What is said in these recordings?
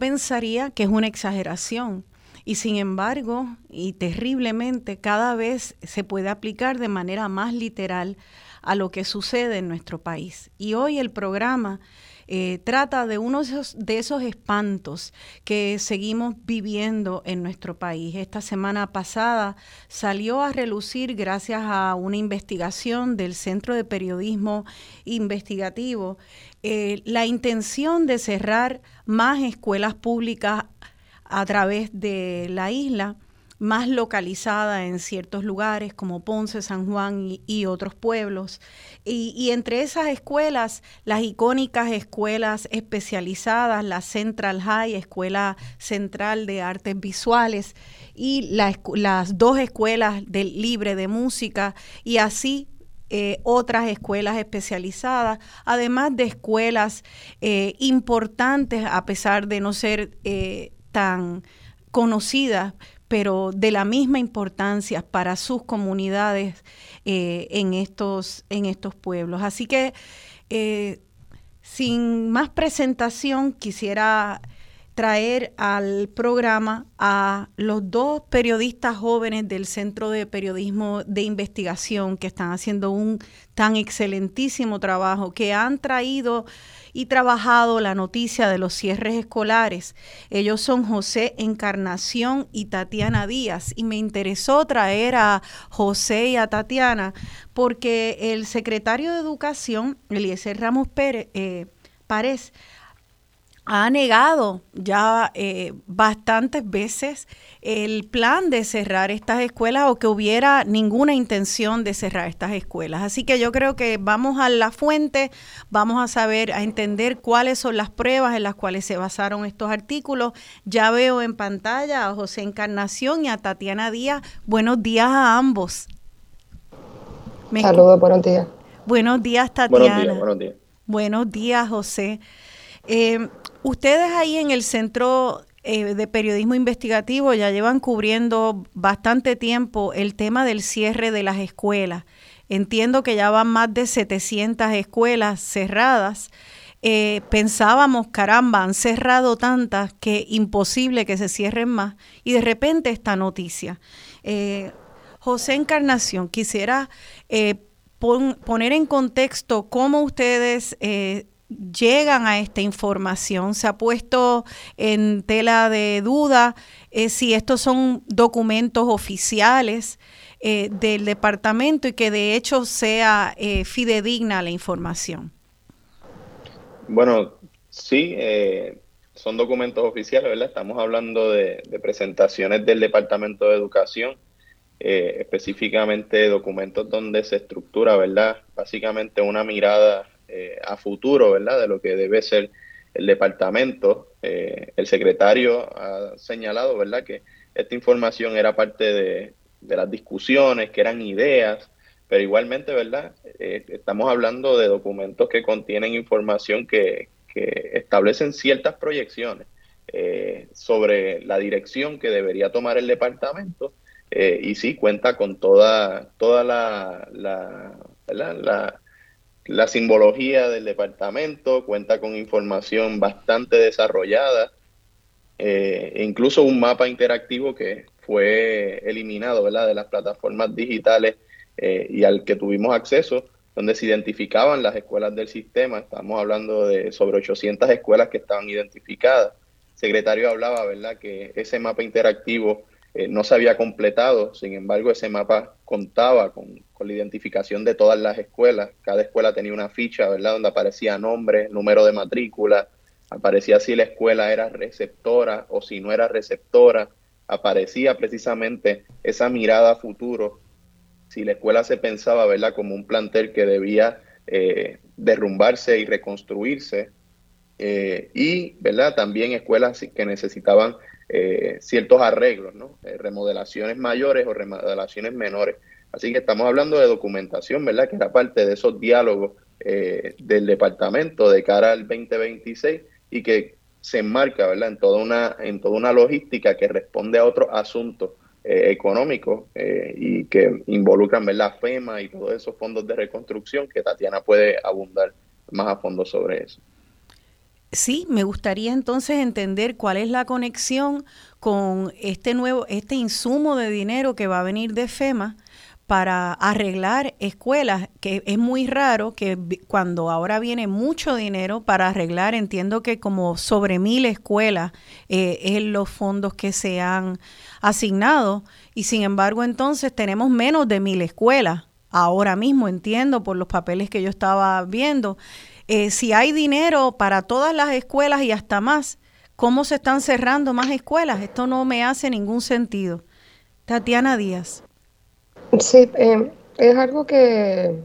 pensaría que es una exageración. Y sin embargo, y terriblemente, cada vez se puede aplicar de manera más literal a lo que sucede en nuestro país. Y hoy el programa eh, trata de uno de esos, espantos que seguimos viviendo en nuestro país. Esta semana pasada salió a relucir, gracias a una investigación del Centro de Periodismo Investigativo, eh, la intención de cerrar más escuelas públicas a través de la isla más localizada en ciertos lugares como Ponce, San Juan y, otros pueblos. Y, entre esas escuelas, las icónicas escuelas especializadas, la Central High, Escuela Central de Artes Visuales, y las dos escuelas del libre de música, y así eh, otras escuelas especializadas, además de escuelas eh, importantes, a pesar de no ser eh, tan conocidas, pero de la misma importancia para sus comunidades eh, en, estos, en estos pueblos. Así que, eh, sin más presentación, quisiera traer al programa a los dos periodistas jóvenes del Centro de Periodismo de Investigación que están haciendo un tan excelentísimo trabajo, que han traído y trabajado la noticia de los cierres escolares. Ellos son José Encarnación y Tatiana Díaz. Y me interesó traer a José y a Tatiana porque el secretario de Educación, Eliezer Ramos Pérez, eh, Párez, ha negado ya eh, bastantes veces el plan de cerrar estas escuelas o que hubiera ninguna intención de cerrar estas escuelas. Así que yo creo que vamos a la fuente, vamos a saber, a entender cuáles son las pruebas en las cuales se basaron estos artículos. Ya veo en pantalla a José Encarnación y a Tatiana Díaz. Buenos días a ambos. Saludos, buenos días. Buenos días, Tatiana. Buenos días, buenos días. Buenos días, José. Eh, Ustedes ahí en el Centro eh, de Periodismo Investigativo ya llevan cubriendo bastante tiempo el tema del cierre de las escuelas. Entiendo que ya van más de 700 escuelas cerradas. Eh, pensábamos, caramba, han cerrado tantas que imposible que se cierren más. Y de repente esta noticia. Eh, José Encarnación, quisiera poner en contexto cómo ustedes llegan a esta información. Se ha puesto en tela de duda eh, si estos son documentos oficiales eh, del departamento y que de hecho sea eh, fidedigna la información. Bueno, sí, son documentos oficiales, ¿verdad? Estamos hablando de, de presentaciones del Departamento de Educación. específicamente documentos donde se estructura, ¿verdad? Básicamente una mirada eh, a futuro, ¿verdad? De lo que debe ser el departamento. Eh, el secretario ha señalado, ¿verdad? Que esta información era parte de, las discusiones, que eran ideas, pero igualmente, ¿verdad? Eh, estamos hablando de documentos que contienen información que, establecen ciertas proyecciones sobre la dirección que debería tomar el departamento y sí cuenta con toda, toda la, la, la la simbología del departamento cuenta con información bastante desarrollada, eh, incluso un mapa interactivo que fue eliminado ¿verdad? de las plataformas digitales eh, y al que tuvimos acceso, donde se identificaban las escuelas del sistema. Estamos hablando de sobre 800 escuelas que estaban identificadas. El secretario hablaba, ¿verdad?, que ese mapa interactivo eh, no se había completado, sin embargo ese mapa contaba con, la identificación de todas las escuelas, cada escuela tenía una ficha, ¿verdad?, donde aparecía nombre, número de matrícula, aparecía si la escuela era receptora o si no era receptora, aparecía precisamente esa mirada a futuro, si la escuela se pensaba, ¿verdad?, como un plantel que debía eh, derrumbarse y reconstruirse, eh, y, ¿verdad?, también escuelas que necesitaban eh, ciertos arreglos, ¿no? Eh, remodelaciones mayores o remodelaciones menores. Así que estamos hablando de documentación, ¿verdad? Que era parte de esos diálogos eh, del departamento de cara al 2026 y que se enmarca, ¿verdad? En toda una, en toda una logística que responde a otros asuntos económicos y que involucran, ¿verdad? FEMA y todos esos fondos de reconstrucción que Tatiana puede abundar más a fondo sobre eso. Sí, me gustaría entonces entender cuál es la conexión con este nuevo, este insumo de dinero que va a venir de FEMA para arreglar escuelas, que es muy raro que cuando ahora viene mucho dinero para arreglar, entiendo que como sobre mil escuelas eh, es los fondos que se han asignado, y sin embargo entonces tenemos menos de mil escuelas. Ahora mismo entiendo por los papeles que yo estaba viendo. Eh, si hay dinero para todas las escuelas y hasta más, ¿cómo se están cerrando más escuelas? Esto no me hace ningún sentido. Tatiana Díaz. Sí, eh, es algo que,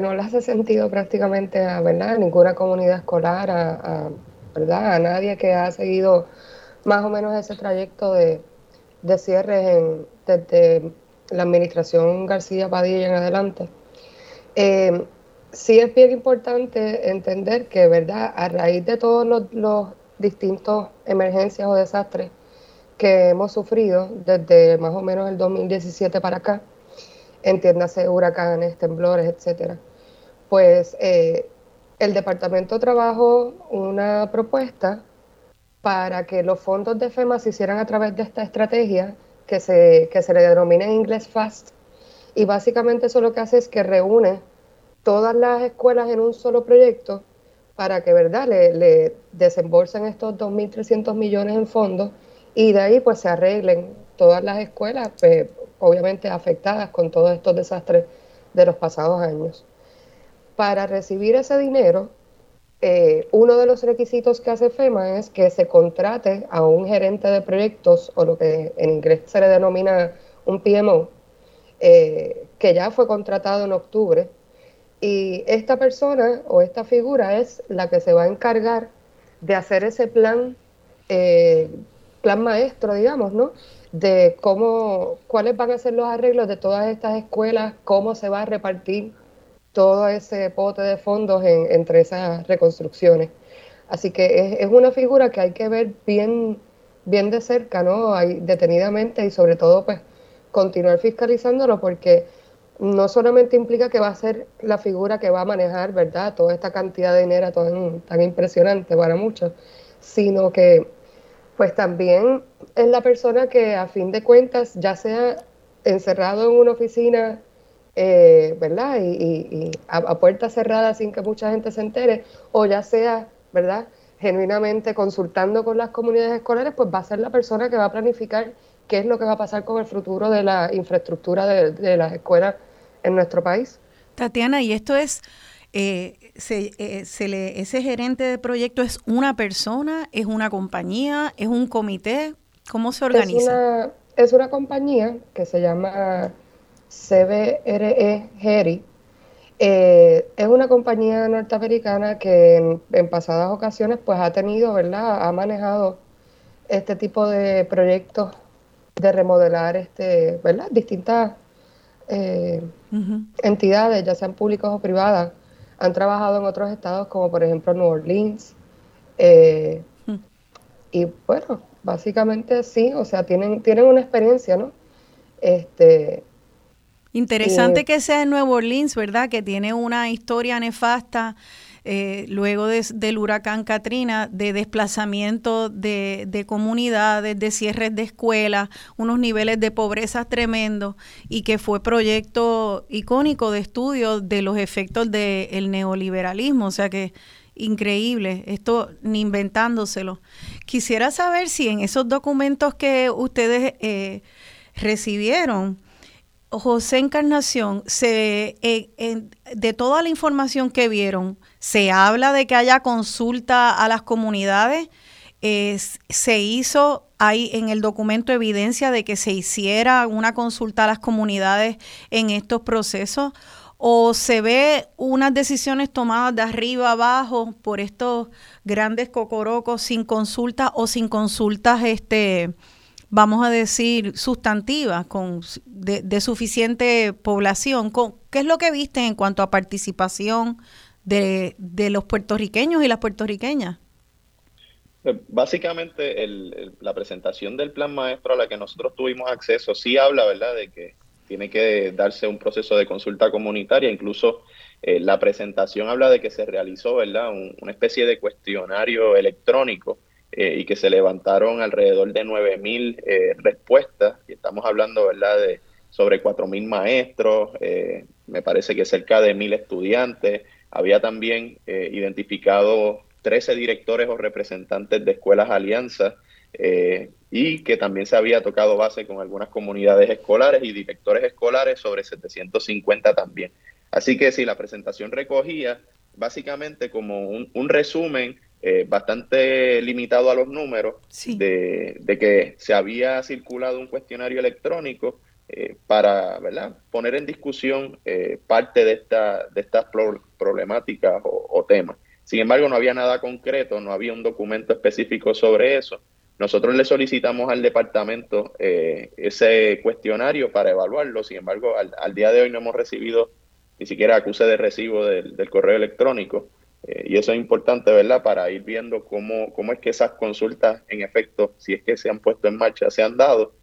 no le hace sentido prácticamente a, ¿verdad? ninguna comunidad escolar, a, ¿verdad? a nadie que ha seguido más o menos ese trayecto de, de cierres en, desde la administración García Padilla en adelante. Eh, sí es bien importante entender que, ¿verdad? A raíz de todos los, distintos emergencias o desastres que hemos sufrido desde más o menos el 2017 para acá, entiéndase huracanes, temblores, etcétera, pues eh, el departamento trabajó una propuesta para que los fondos de FEMA se hicieran a través de esta estrategia que se, que se le denomina en inglés FAST. Y básicamente eso lo que hace es que reúne todas las escuelas en un solo proyecto para que, ¿verdad?, le, le desembolsen estos 2.300 millones en fondos y de ahí pues se arreglen todas las escuelas, pues, obviamente afectadas con todos estos desastres de los pasados años. Para recibir ese dinero, eh, uno de los requisitos que hace FEMA es que se contrate a un gerente de proyectos, o lo que en inglés se le denomina un PMO, eh, que ya fue contratado en octubre y esta persona o esta figura es la que se va a encargar de hacer ese plan, eh, plan maestro, digamos, ¿no? De cómo, cuáles van a ser los arreglos de todas estas escuelas, cómo se va a repartir todo ese pote de fondos entre esas reconstrucciones. Así que es, una figura que hay que ver bien, bien de cerca, ¿no? Detenidamente y sobre todo, pues, continuar fiscalizándolo porque no solamente implica que va a ser la figura que va a manejar, ¿verdad?, toda esta cantidad de dinero tan, tan impresionante para muchos, sino que pues también es la persona que a fin de cuentas, ya sea encerrado en una oficina, eh, ¿verdad?, y, a, a puerta cerrada sin que mucha gente se entere, o ya sea, ¿verdad?, genuinamente consultando con las comunidades escolares, pues va a ser la persona que va a planificar qué es lo que va a pasar con el futuro de la infraestructura de, de las escuelas en nuestro país. Tatiana, y esto es, eh, se, eh, se le, ese gerente de proyecto es una persona, es una compañía, es un comité, ¿cómo se organiza? Es una, es una compañía que se llama CBRE Geri. Eh, es una compañía norteamericana que en, pasadas ocasiones pues ha tenido, ¿verdad? Ha manejado este tipo de proyectos de remodelar, este, ¿verdad? Distintas eh, entidades, ya sean públicas o privadas, han trabajado en otros estados como por ejemplo New Orleans. Eh. Y bueno, básicamente sí, o sea, tienen, tienen una experiencia, ¿no? Este, Interesante que sea en Nueva Orleans, ¿verdad? Que tiene una historia nefasta eh, luego del huracán Katrina, de desplazamiento de, comunidades, de cierres de escuelas, unos niveles de pobreza tremendos y que fue proyecto icónico de estudio de los efectos del neoliberalismo. O sea que increíble, esto ni inventándoselo. Quisiera saber si en esos documentos que ustedes eh, recibieron, José Encarnación, se, eh, de toda la información que vieron, se habla de que haya consulta a las comunidades. se hizo, hay en el documento evidencia de que se hiciera una consulta a las comunidades en estos procesos o se ve unas decisiones tomadas de arriba abajo por estos grandes cocorocos sin consulta o sin consultas este vamos a decir, sustantivas, con, de, suficiente población. ¿Qué es lo que viste en cuanto a participación de, los puertorriqueños y las puertorriqueñas? Pues, básicamente, la presentación del plan maestro a la que nosotros tuvimos acceso sí habla, ¿verdad?, de que tiene que darse un proceso de consulta comunitaria, incluso eh, la presentación habla de que se realizó, ¿verdad?, una especie de cuestionario electrónico eh, y que se levantaron alrededor de 9.000 eh, respuestas, y estamos hablando, ¿verdad?, de sobre 4.000 maestros, me parece que cerca de 1.000 estudiantes, había también identificado 13 directores o representantes de escuelas alianzas, y que también se había tocado base con algunas comunidades escolares y directores escolares sobre 750 también. Así que sí, la presentación recogía básicamente como un, resumen eh, bastante limitado a los números de, que se había circulado un cuestionario electrónico eh, para ¿verdad? poner en discusión eh, parte de, esta, de estas problemáticas o, o temas. Sin embargo, no había nada concreto, no había un documento específico sobre eso. Nosotros le solicitamos al departamento eh, ese cuestionario para evaluarlo, sin embargo, al, día de hoy no hemos recibido ni siquiera acuse de recibo del, correo electrónico. Eh, y eso es importante, ¿verdad? Para ir viendo cómo, cómo es que esas consultas, en efecto, si es que se han puesto en marcha, se han dado.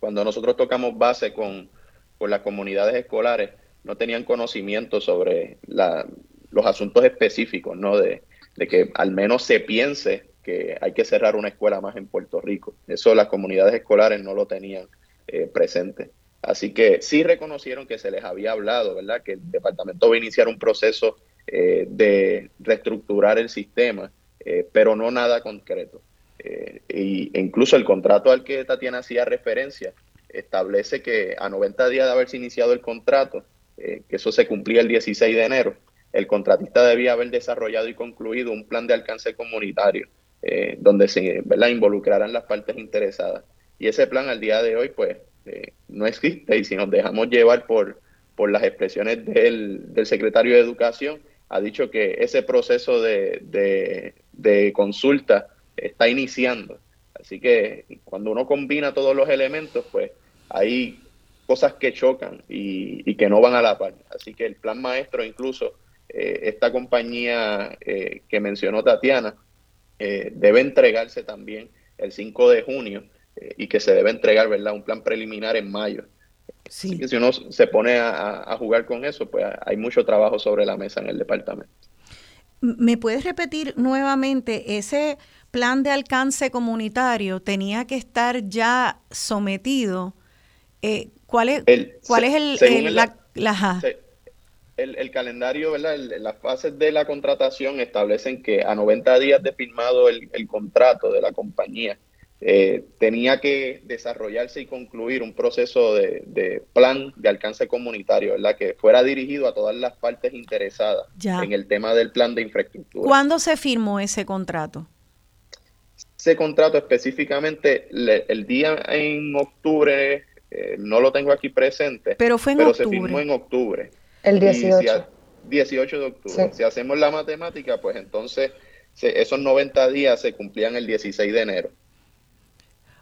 Cuando nosotros tocamos base con, con las comunidades escolares, no tenían conocimiento sobre los asuntos específicos, ¿no? De, de que al menos se piense que hay que cerrar una escuela más en Puerto Rico. Eso las comunidades escolares no lo tenían eh, presente. Así que sí reconocieron que se les había hablado, ¿verdad? Que el departamento va a iniciar un proceso eh, de reestructurar el sistema, eh, pero no nada concreto. y, e incluso el contrato al que Tatiana hacía referencia establece que a 90 días de haberse iniciado el contrato, que eso se cumplía el 16 de enero, el contratista debía haber desarrollado y concluido un plan de alcance comunitario eh, donde se ¿verdad? involucrarán las partes interesadas. Y ese plan al día de hoy, pues, eh, no existe. Y si nos dejamos llevar por, por las expresiones del, del secretario de Educación, ha dicho que ese proceso de, de, consulta está iniciando. Así que cuando uno combina todos los elementos, pues hay cosas que chocan y, y, que no van a la par. Así que el plan maestro, incluso eh, esta compañía que mencionó Tatiana, eh, debe entregarse también el 5 de junio eh, y que se debe entregar, ¿verdad? Un plan preliminar en mayo. Sí. que si uno se pone a, jugar con eso, pues hay mucho trabajo sobre la mesa en el departamento. ¿Me puedes repetir nuevamente ese plan de alcance comunitario tenía que estar ya sometido? Eh, ¿Cuál es el, cuál es el, la, el, calendario, ¿verdad? las fases de la contratación establecen que a 90 días de firmado el, contrato de la compañía, eh, tenía que desarrollarse y concluir un proceso de, plan de alcance comunitario, ¿verdad? Que fuera dirigido a todas las partes interesadas en el tema del plan de infraestructura. ¿Cuándo se firmó ese contrato? Ese contrato específicamente, el día en octubre, eh, no lo tengo aquí presente, pero, fue en pero se firmó en octubre. El 18. 18 de octubre. Si hacemos la matemática, pues entonces esos 90 días se cumplían el 16 de enero.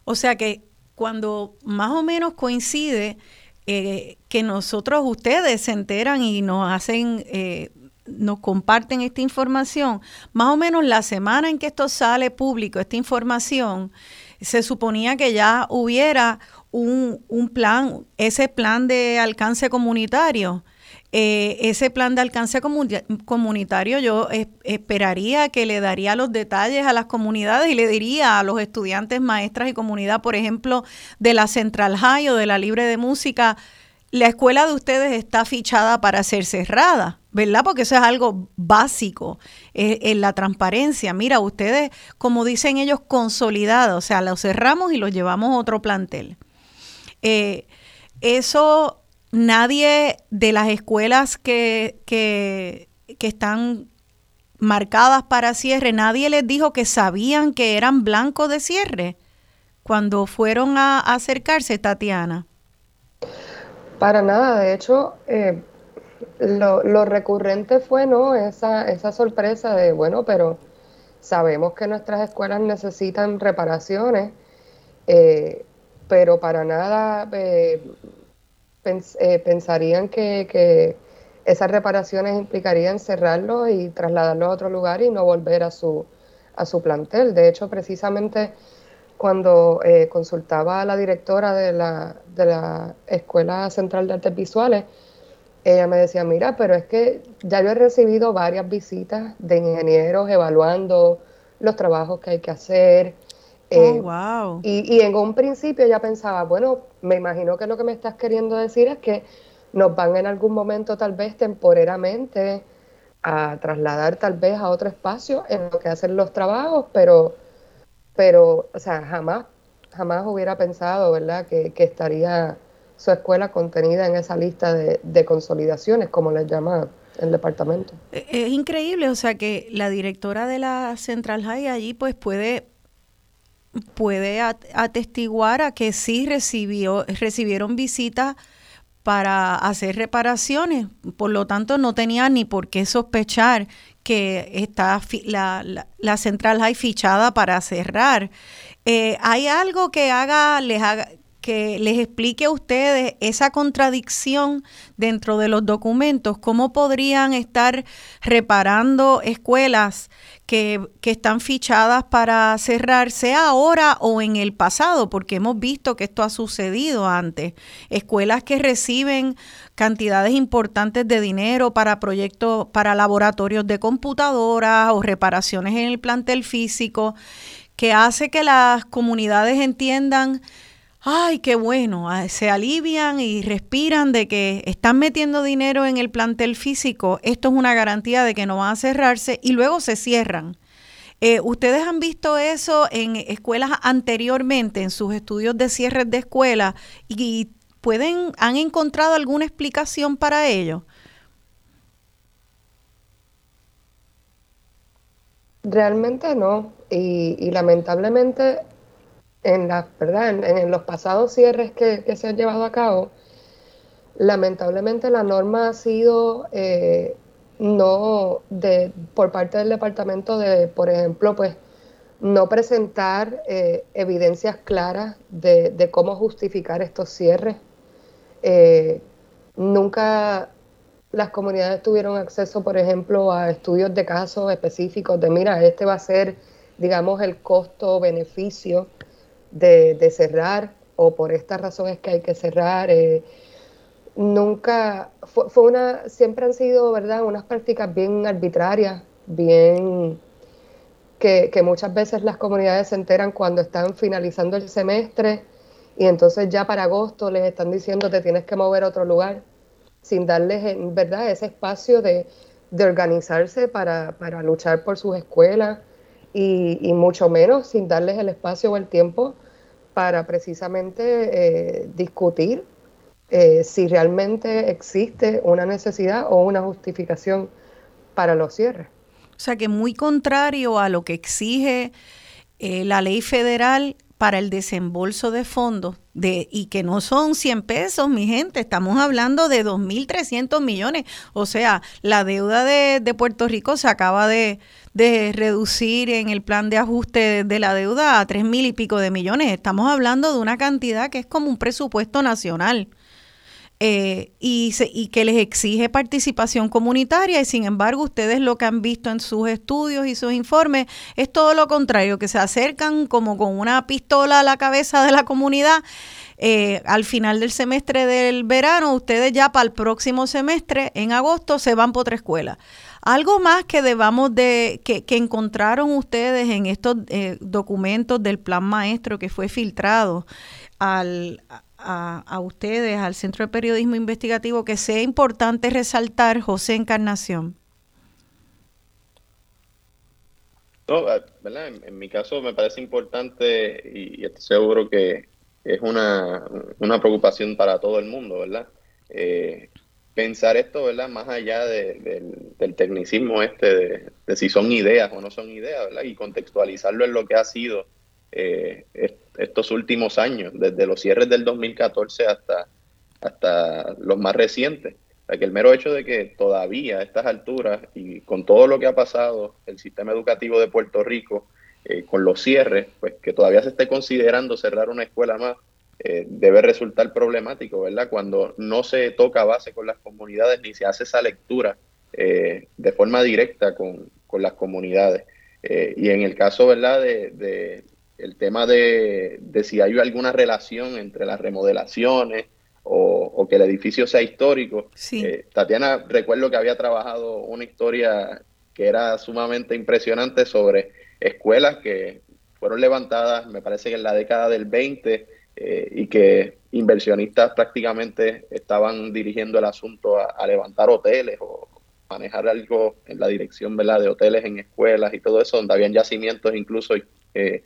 O sea que cuando más o menos coincide eh, que nosotros, ustedes se enteran y nos hacen, eh, nos comparten esta información, más o menos la semana en que esto sale público, esta información, se suponía que ya hubiera un, un plan, ese plan de alcance comunitario eh, ese plan de alcance comunitario yo esperaría que le daría los detalles a las comunidades y le diría a los estudiantes, maestras y comunidad, por ejemplo, de la Central High o de la Libre de Música, la escuela de ustedes está fichada para ser cerrada, ¿verdad? Porque eso es algo básico en la transparencia. Mira, ustedes, como dicen ellos, consolidados, o sea, los cerramos y los llevamos a otro plantel. Eh, eso nadie de las escuelas que, que, están marcadas para cierre, nadie les dijo que sabían que eran blancos de cierre cuando fueron a, acercarse, Tatiana. Para nada, de hecho, eh, lo, recurrente fue no esa, esa sorpresa de, bueno, pero sabemos que nuestras escuelas necesitan reparaciones, eh, pero para nada eh, eh, pensarían que, esas reparaciones implicarían cerrarlo y trasladarlo a otro lugar y no volver a su, a su plantel. De hecho, precisamente cuando eh, consultaba a la directora de la, de la Escuela Central de Artes Visuales, ella me decía, mira, pero es que ya yo he recibido varias visitas de ingenieros evaluando los trabajos que hay que hacer. Oh, eh, wow. y, y en un principio ya pensaba, bueno, me imagino que lo que me estás queriendo decir es que nos van en algún momento tal vez temporeramente a trasladar tal vez a otro espacio en lo que hacen los trabajos, pero pero, o sea, jamás, jamás hubiera pensado, ¿verdad?, que, estaría su escuela contenida en esa lista de, consolidaciones, como les llama el departamento. E, es increíble, o sea, que la directora de la Central High allí, pues puede puede atestiguar a que sí recibió, recibieron visitas para hacer reparaciones, por lo tanto no tenía ni por qué sospechar que está la, la, central hay fichada para cerrar. Eh, ¿Hay algo que haga, les haga, que les explique a ustedes esa contradicción dentro de los documentos? ¿Cómo podrían estar reparando escuelas que, que, están fichadas para cerrar, sea ahora o en el pasado? Porque hemos visto que esto ha sucedido antes. Escuelas que reciben cantidades importantes de dinero para proyectos, para laboratorios de computadoras o reparaciones en el plantel físico, que hace que las comunidades entiendan ay, qué bueno, ah, se alivian y respiran de que están metiendo dinero en el plantel físico, esto es una garantía de que no van a cerrarse y luego se cierran. Eh, ¿Ustedes han visto eso en escuelas anteriormente, en sus estudios de cierres de escuela y pueden, han encontrado alguna explicación para ello? Realmente no, y, y lamentablemente en, la, ¿verdad? En, los pasados cierres que, se han llevado a cabo, lamentablemente la norma ha sido eh, no de por parte del departamento de, por ejemplo, pues no presentar eh, evidencias claras de, cómo justificar estos cierres. Eh, nunca las comunidades tuvieron acceso, por ejemplo, a estudios de casos específicos de, mira, este va a ser, digamos, el costo-beneficio de, cerrar o por estas razones que hay que cerrar. Eh, nunca, fue, una, siempre han sido, ¿verdad?, unas prácticas bien arbitrarias, bien, que, muchas veces las comunidades se enteran cuando están finalizando el semestre y entonces ya para agosto les están diciendo te tienes que mover a otro lugar, sin darles, ¿verdad?, ese espacio de, organizarse para, para luchar por sus escuelas y, mucho menos sin darles el espacio o el tiempo para precisamente eh, discutir eh, si realmente existe una necesidad o una justificación para los cierres. O sea que muy contrario a lo que exige eh, la ley federal para el desembolso de fondos de y que no son 100 pesos, mi gente, estamos hablando de 2.300 millones. O sea, la deuda de, de Puerto Rico se acaba de, de reducir en el plan de ajuste de la deuda a tres mil y pico de millones. Estamos hablando de una cantidad que es como un presupuesto nacional. Eh, y, y que les exige participación comunitaria y sin embargo ustedes lo que han visto en sus estudios y sus informes es todo lo contrario, que se acercan como con una pistola a la cabeza de la comunidad. Eh, al final del semestre del verano, ustedes ya para el próximo semestre, en agosto, se van por otra escuela. Algo más que debamos de, que, encontraron ustedes en estos eh, documentos del plan maestro que fue filtrado al, a, ustedes, al Centro de Periodismo Investigativo, que sea importante resaltar, José Encarnación. No, ah, ¿verdad? En, mi caso me parece importante y, estoy seguro que es una, una preocupación para todo el mundo, ¿verdad? Eh, pensar esto, ¿verdad? Más allá del tecnicismo este de, si son ideas o no son ideas, ¿verdad? Y contextualizarlo en lo que ha sido eh, estos últimos años, desde los cierres del 2014 hasta, hasta los más recientes. O el mero hecho de que todavía a estas alturas y con todo lo que ha pasado el sistema educativo de Puerto Rico, eh, con los cierres, pues que todavía se esté considerando cerrar una escuela más, eh, debe resultar problemático, ¿verdad? Cuando no se toca base con las comunidades ni se hace esa lectura de forma directa con, las comunidades. Y en el caso, ¿verdad? De, el tema de, si hay alguna relación entre las remodelaciones o, que el edificio sea histórico. Eh, Tatiana, recuerdo que había trabajado una historia que era sumamente impresionante sobre escuelas que fueron levantadas, me parece que en la década del 20, eh, y que inversionistas prácticamente estaban dirigiendo el asunto a, levantar hoteles o manejar algo en la dirección ¿verdad? de hoteles en escuelas y todo eso, donde habían yacimientos incluso eh,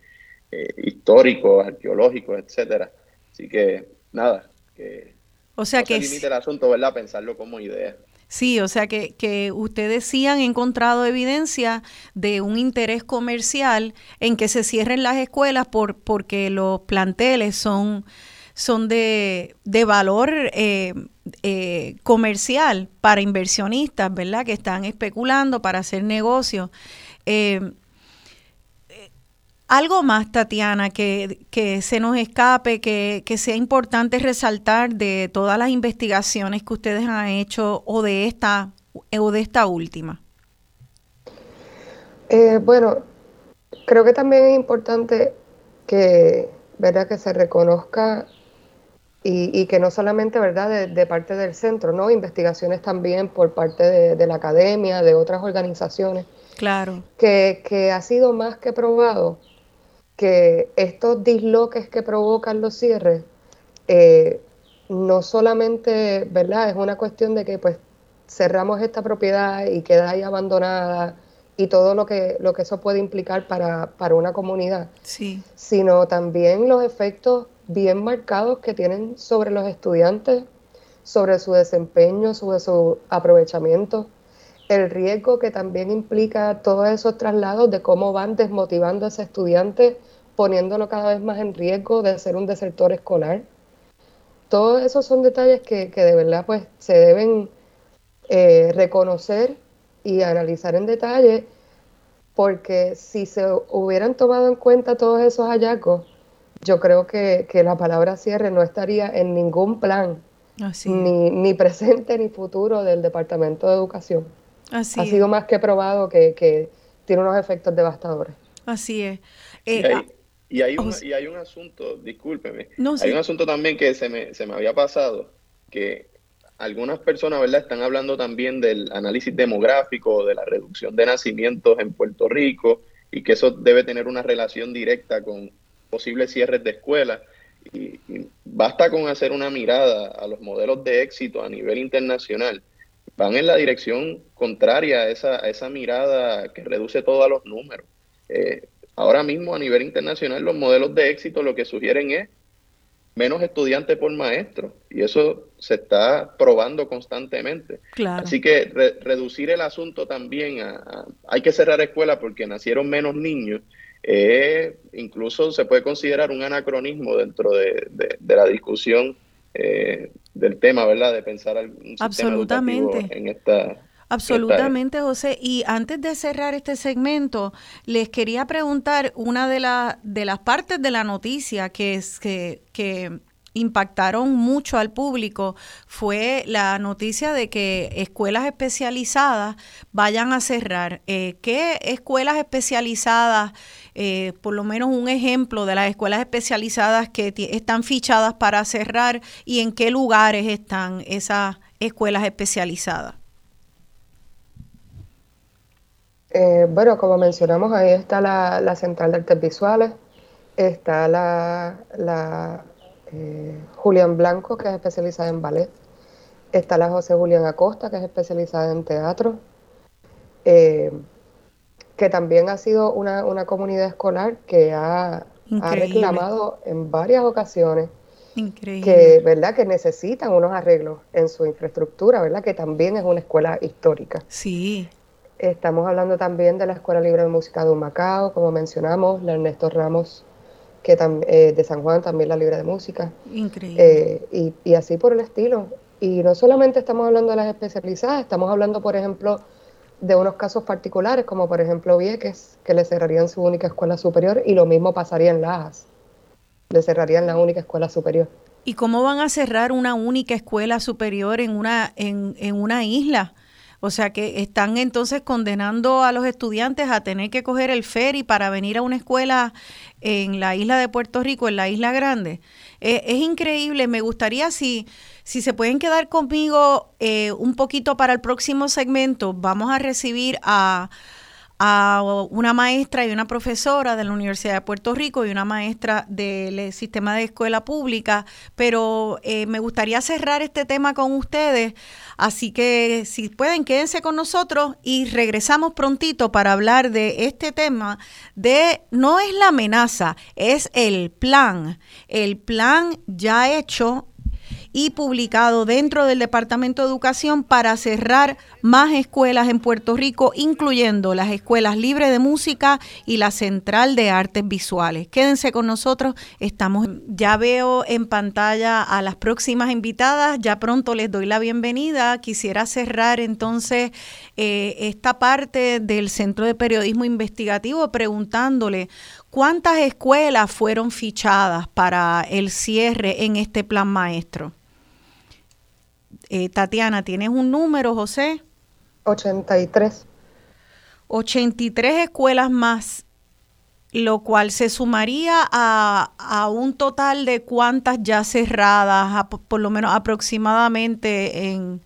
eh, históricos, arqueológicos, etcétera. Así que nada, que o sea que se limite el asunto, ¿verdad? Pensarlo como idea. Sí, o sea que, que ustedes sí han encontrado evidencia de un interés comercial en que se cierren las escuelas por, porque los planteles son, son de, de valor eh, eh, comercial para inversionistas, ¿verdad? Que están especulando para hacer negocios. Eh, algo más, Tatiana, que, se nos escape, que, sea importante resaltar de todas las investigaciones que ustedes han hecho o de esta, o de esta última. Eh, bueno, creo que también es importante que, ¿verdad? que se reconozca y, que no solamente verdad de, parte del centro, no investigaciones también por parte de, la academia, de otras organizaciones. Claro. Que, que ha sido más que probado que estos disloques que provocan los cierres eh, no solamente, ¿verdad? Es una cuestión de que pues cerramos esta propiedad y queda ahí abandonada y todo lo que, lo que eso puede implicar para, para una comunidad, sí. sino también los efectos bien marcados que tienen sobre los estudiantes, sobre su desempeño, sobre su aprovechamiento, el riesgo que también implica todos esos traslados de cómo van desmotivando a ese estudiante, poniéndolo cada vez más en riesgo de ser un desertor escolar. Todos esos son detalles que, de verdad pues se deben eh, reconocer y analizar en detalle, porque si se hubieran tomado en cuenta todos esos hallazgos, yo creo que, la palabra cierre no estaría en ningún plan, ni, ni presente ni futuro del Departamento de Educación ha sido más que probado que, tiene unos efectos devastadores. Así es. y, hay, ah, y, hay un, y, hay, un, asunto, discúlpeme, hay un asunto también que se me, se me había pasado, que algunas personas, ¿verdad?, están hablando también del análisis demográfico, de la reducción de nacimientos en Puerto Rico, y que eso debe tener una relación directa con posibles cierres de escuelas. y basta con hacer una mirada a los modelos de éxito a nivel internacional van en la dirección contraria a esa, esa mirada que reduce todos los números. Eh, ahora mismo a nivel internacional los modelos de éxito lo que sugieren es menos estudiantes por maestro y eso se está probando constantemente. Así que reducir el asunto también a, hay que cerrar escuelas porque nacieron menos niños, eh, incluso se puede considerar un anacronismo dentro de, de la discusión eh, del tema, ¿verdad? De pensar un Absolutamente. en esta Absolutamente, José. Y antes de cerrar este segmento, les quería preguntar una de, la, de las partes de la noticia que es que, que impactaron mucho al público fue la noticia de que escuelas especializadas vayan a cerrar. Eh, ¿Qué escuelas especializadas, eh, por lo menos un ejemplo de las escuelas especializadas que están fichadas para cerrar y en qué lugares están esas escuelas especializadas? Eh, bueno, como mencionamos, ahí está la, Central de Artes Visuales, está la eh, Julián Blanco, que es especializada en ballet. Está la José Julián Acosta, que es especializada en teatro. Que también ha sido una, comunidad escolar que ha, reclamado en varias ocasiones que, ¿verdad? que necesitan unos arreglos en su infraestructura, ¿verdad? que también es una escuela histórica. Sí. Estamos hablando también de la Escuela Libre de Música de Humacao, como mencionamos, la Ernesto Ramos que eh, de San Juan también la Libre de Música. Increíble. Eh, y, así por el estilo. Y no solamente estamos hablando de las especializadas, estamos hablando, por ejemplo, de unos casos particulares, como por ejemplo Vieques, que le cerrarían su única escuela superior, y lo mismo pasaría en Lajas, le cerrarían la única escuela superior. ¿Y cómo van a cerrar una única escuela superior en una, en, en una isla? O sea que están entonces condenando a los estudiantes a tener que coger el ferry para venir a una escuela en la isla de Puerto Rico, en la isla grande. es increíble, me gustaría si, si se pueden quedar conmigo eh, un poquito para el próximo segmento, vamos a recibir a una maestra y una profesora de la Universidad de Puerto Rico y una maestra del sistema de escuela pública, pero eh, me gustaría cerrar este tema con ustedes, así que si pueden quédense con nosotros y regresamos prontito para hablar de este tema de no es la amenaza, es el plan, el plan ya hecho y publicado dentro del Departamento de Educación para cerrar más escuelas en Puerto Rico, incluyendo las escuelas libres de música y la Central de Artes Visuales. Quédense con nosotros, estamos ya veo en pantalla a las próximas invitadas, ya pronto les doy la bienvenida. Quisiera cerrar entonces eh, esta parte del Centro de Periodismo Investigativo preguntándole ¿Cuántas escuelas fueron fichadas para el cierre en este plan maestro? Eh, Tatiana, ¿tienes un número, José? 83. 83 escuelas más, lo cual se sumaría a, un total de cuántas ya cerradas, por lo menos aproximadamente en,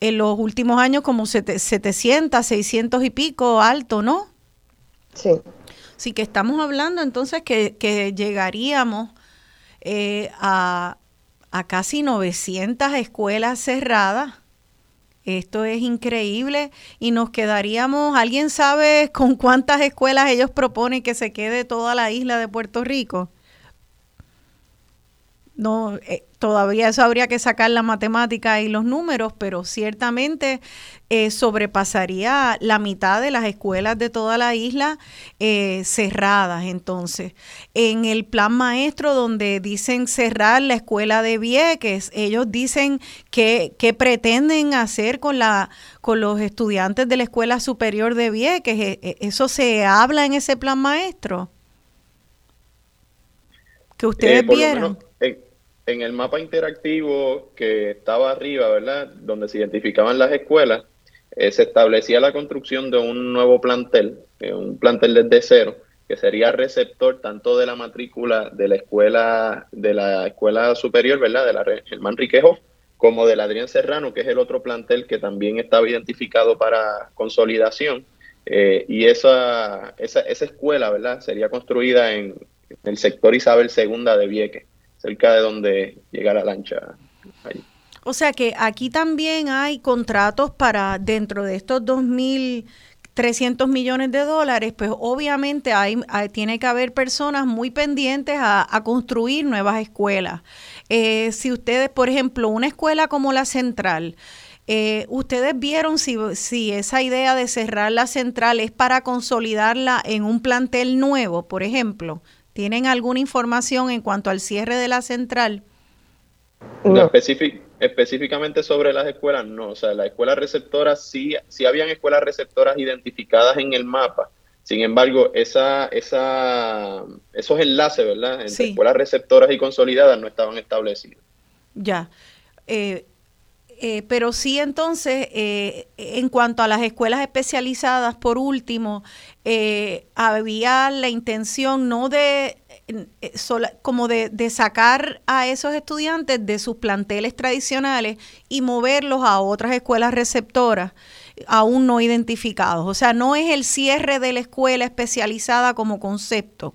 en los últimos años como 700, 600 y pico alto, ¿no? Sí. Sí que estamos hablando entonces que, llegaríamos eh, a, a casi 900 escuelas cerradas. Esto es increíble y nos quedaríamos, ¿alguien sabe con cuántas escuelas ellos proponen que se quede toda la isla de Puerto Rico? No, eh, todavía eso habría que sacar la matemática y los números, pero ciertamente eh, sobrepasaría la mitad de las escuelas de toda la isla eh, cerradas. Entonces, en el plan maestro donde dicen cerrar la escuela de Vieques, ellos dicen que, pretenden hacer con, la, con los estudiantes de la escuela superior de Vieques. E, ¿Eso se habla en ese plan maestro? Que ustedes vieron en el mapa interactivo que estaba arriba, ¿verdad? Donde se identificaban las escuelas, eh, se establecía la construcción de un nuevo plantel, eh, un plantel desde cero, que sería receptor tanto de la matrícula de la escuela, de la escuela superior, ¿verdad? De la Germán Riquejo, como del Adrián Serrano, que es el otro plantel que también estaba identificado para consolidación. Eh, y esa, esa, esa escuela, ¿verdad? Sería construida en el sector Isabel II de Vieques cerca de donde llega la lancha. O sea que aquí también hay contratos para dentro de estos 2.300 millones de dólares, pues obviamente hay, tiene que haber personas muy pendientes a, construir nuevas escuelas. Eh, si ustedes, por ejemplo, una escuela como la central, eh, ¿Ustedes vieron si, si, esa idea de cerrar la central es para consolidarla en un plantel nuevo, por ejemplo? ¿Tienen alguna información en cuanto al cierre de la central? No. específicamente sobre las escuelas, no. O sea, las escuelas receptoras sí, sí habían escuelas receptoras identificadas en el mapa. Sin embargo, esa, esa, esos enlaces, ¿verdad? Entre escuelas receptoras y consolidadas no estaban establecidos. Ya. Eh, eh, pero sí entonces, eh, en cuanto a las escuelas especializadas, por último, eh, había la intención no de como de, sacar a esos estudiantes de sus planteles tradicionales y moverlos a otras escuelas receptoras aún no identificados. O sea, no es el cierre de la escuela especializada como concepto.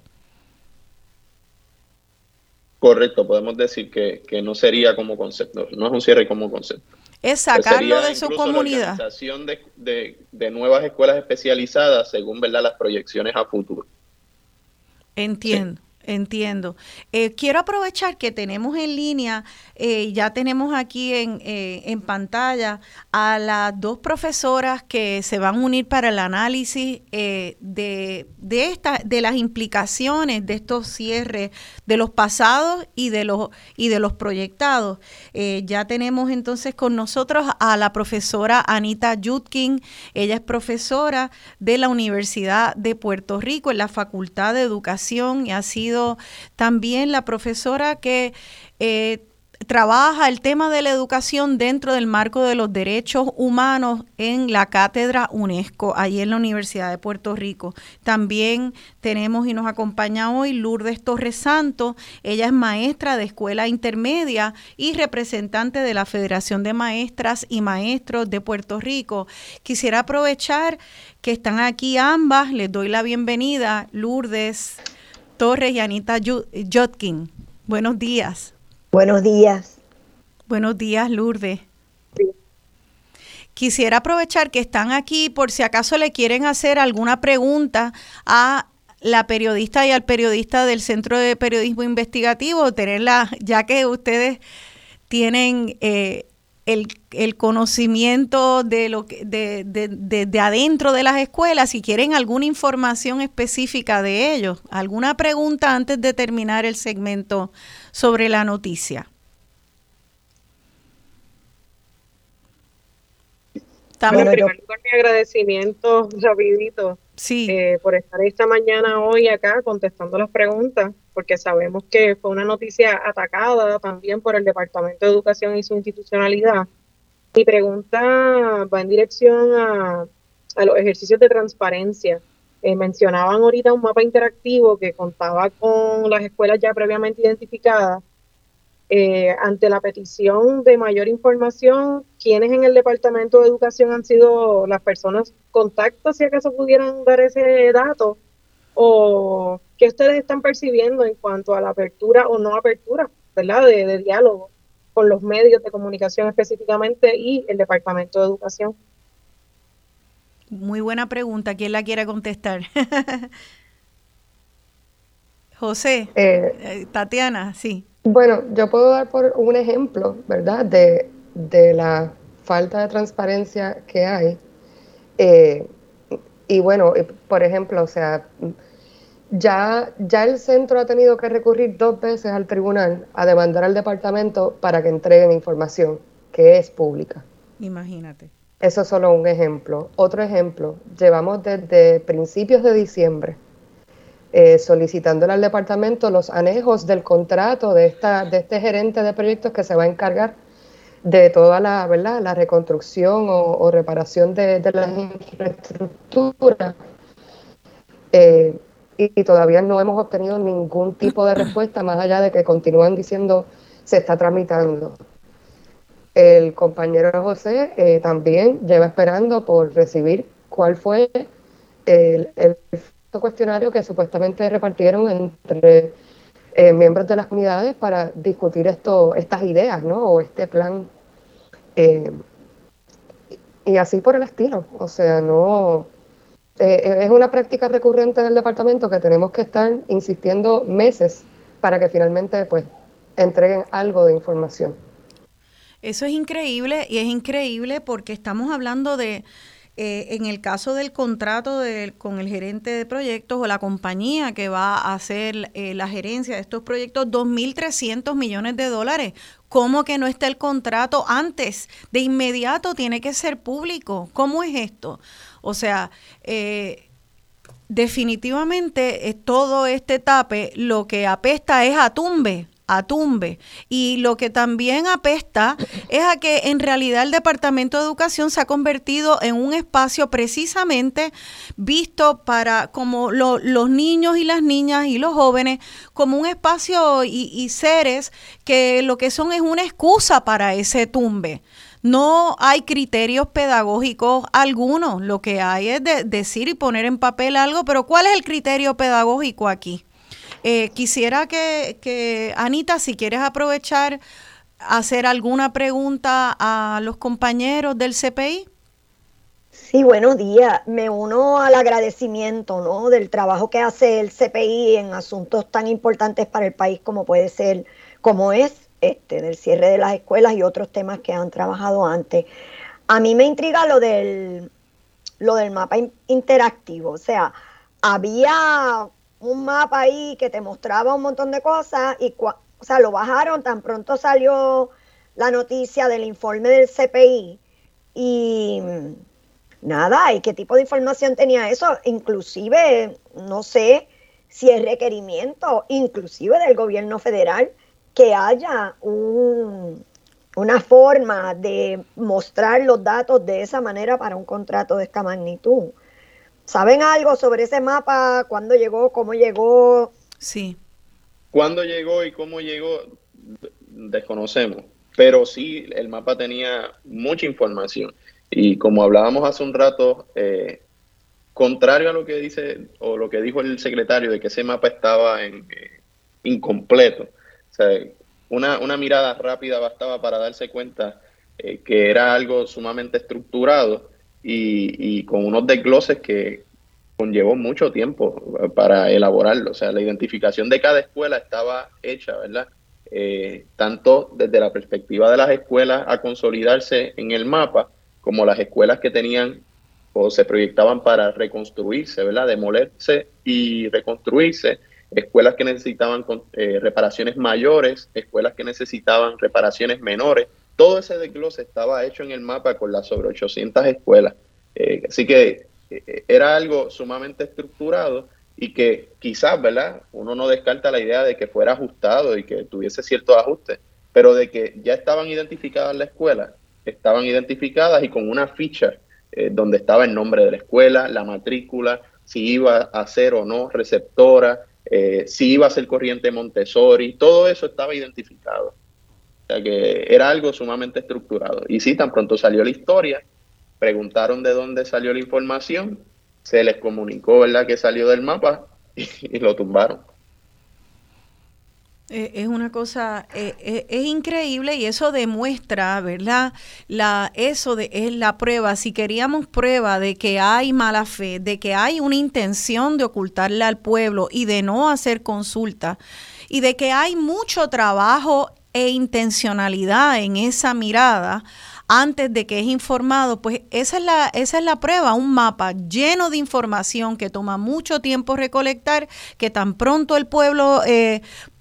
Correcto, podemos decir que, no sería como concepto, no es un cierre como concepto. Es sacarlo de su comunidad. La organización de, de, nuevas escuelas especializadas según ¿verdad? las proyecciones a futuro. Entiendo. Entiendo. Eh, quiero aprovechar que tenemos en línea, eh, ya tenemos aquí en, eh, en, pantalla a las dos profesoras que se van a unir para el análisis de, de, esta, de las implicaciones de estos cierres, de los pasados y de los, y de los proyectados. ya tenemos entonces con nosotros a la profesora Anita Yutkin. Ella es profesora de la Universidad de Puerto Rico en la Facultad de Educación y ha sido también la profesora que eh, trabaja el tema de la educación dentro del marco de los derechos humanos en la cátedra UNESCO, allí en la Universidad de Puerto Rico. También tenemos y nos acompaña hoy Lourdes Torres Santo. Ella es maestra de escuela intermedia y representante de la Federación de Maestras y Maestros de Puerto Rico. Quisiera aprovechar que están aquí ambas. Les doy la bienvenida, Lourdes Torres y Anita Jotkin. Buenos días. Buenos días. Buenos días, Lourdes. Quisiera aprovechar que están aquí por si acaso le quieren hacer alguna pregunta a la periodista y al periodista del Centro de Periodismo Investigativo, tenerla, ya que ustedes tienen eh, el, el, conocimiento de lo que, de, de, de, adentro de las escuelas, si quieren alguna información específica de ellos, alguna pregunta antes de terminar el segmento sobre la noticia. Bueno, en primer lugar, mi agradecimiento rapidito sí. Eh, por estar esta mañana hoy acá contestando las preguntas, porque sabemos que fue una noticia atacada también por el Departamento de Educación y su institucionalidad. Mi pregunta va en dirección a, a los ejercicios de transparencia eh, mencionaban ahorita un mapa interactivo que contaba con las escuelas ya previamente identificadas. Eh, ante la petición de mayor información, ¿quiénes en el Departamento de Educación han sido las personas contactos, si acaso pudieran dar ese dato? ¿O qué ustedes están percibiendo en cuanto a la apertura o no apertura, ¿verdad? De, de diálogo con los medios de comunicación específicamente y el Departamento de Educación. Muy buena pregunta. ¿Quién la quiere contestar? José, eh, eh, Tatiana, sí. Bueno, yo puedo dar por un ejemplo, ¿verdad? De, la falta de transparencia que hay. Eh, y bueno, por ejemplo, o sea, ya, ya el centro ha tenido que recurrir dos veces al tribunal a demandar al departamento para que entreguen información que es pública. Imagínate. Eso es solo un ejemplo. Otro ejemplo, llevamos desde principios de diciembre eh, solicitándole al departamento los anejos del contrato de, esta, de este gerente de proyectos que se va a encargar de toda la, ¿verdad? la reconstrucción o, reparación de, las infraestructuras. Eh, y, todavía no hemos obtenido ningún tipo de respuesta más allá de que continúan diciendo se está tramitando. El compañero José eh, también lleva esperando por recibir cuál fue el, cuestionario que supuestamente repartieron entre eh, miembros de las comunidades para discutir esto, estas ideas, ¿no? O este plan. Eh, y así por el estilo. O sea, no. es una práctica recurrente del departamento que tenemos que estar insistiendo meses para que finalmente, pues, entreguen algo de información. Eso es increíble y es increíble porque estamos hablando de, eh, en el caso del contrato con el gerente de proyectos o la compañía que va a hacer eh, la gerencia de estos proyectos, 2.300 millones de dólares. ¿Cómo que no está el contrato antes? De inmediato tiene que ser público. ¿Cómo es esto? O sea, eh, definitivamente todo este tape lo que apesta es a tumbe a tumbe. Y lo que también apesta es a que en realidad el Departamento de Educación se ha convertido en un espacio precisamente visto para como los niños y las niñas y los jóvenes como un espacio y, seres que lo que son es una excusa para ese tumbe. No hay criterios pedagógicos algunos, lo que hay es de decir y poner en papel algo, pero ¿cuál es el criterio pedagógico aquí? Eh, quisiera que, Anita, si quieres aprovechar, hacer alguna pregunta a los compañeros del CPI. Sí, buenos días. Me uno al agradecimiento ¿no? del trabajo que hace el CPI en asuntos tan importantes para el país como puede ser, como es este, del cierre de las escuelas y otros temas que han trabajado antes. A mí me intriga lo del, lo del mapa interactivo. O sea, había un mapa ahí que te mostraba un montón de cosas y o sea, lo bajaron tan pronto salió la noticia del informe del CPI y nada, ¿y qué tipo de información tenía eso? Inclusive, no sé si es requerimiento, inclusive del gobierno federal, que haya una forma de mostrar los datos de esa manera para un contrato de esta magnitud. ¿Saben algo sobre ese mapa? ¿Cuándo llegó? ¿Cómo llegó? Sí. ¿Cuándo llegó y cómo llegó? Desconocemos. Pero sí, el mapa tenía mucha información. Y como hablábamos hace un rato, eh, contrario a lo que dice o lo que dijo el secretario de que ese mapa estaba en, eh, incompleto, o sea, una, una, mirada rápida bastaba para darse cuenta eh, que era algo sumamente estructurado y, con unos desgloses que conllevó mucho tiempo para elaborarlo. O sea, la identificación de cada escuela estaba hecha, ¿verdad? Eh, tanto desde la perspectiva de las escuelas a consolidarse en el mapa, como las escuelas que tenían o se proyectaban para reconstruirse, ¿verdad? Demolerse y reconstruirse, escuelas que necesitaban eh, reparaciones mayores, escuelas que necesitaban reparaciones menores. Todo ese desglose estaba hecho en el mapa con las sobre 800 escuelas. Eh, así que eh, era algo sumamente estructurado y que quizás, ¿verdad? Uno no descarta la idea de que fuera ajustado y que tuviese ciertos ajustes, pero de que ya estaban identificadas las escuelas, estaban identificadas y con una ficha eh, donde estaba el nombre de la escuela, la matrícula, si iba a ser o no receptora, si iba a ser corriente Montessori, todo eso estaba identificado. Sea que era algo sumamente estructurado. Y sí, tan pronto salió la historia, preguntaron de dónde salió la información, se les comunicó, ¿verdad?, que salió del mapa y lo tumbaron. Eh, es una cosa, eh, eh, es increíble y eso demuestra, ¿verdad? La, eso de, es la prueba. Si queríamos prueba de que hay mala fe, de que hay una intención de ocultarle al pueblo y de no hacer consulta, y de que hay mucho trabajo e intencionalidad en esa mirada, antes de que es informado, pues esa es la, esa es la prueba, un mapa lleno de información que toma mucho tiempo recolectar, que tan pronto el pueblo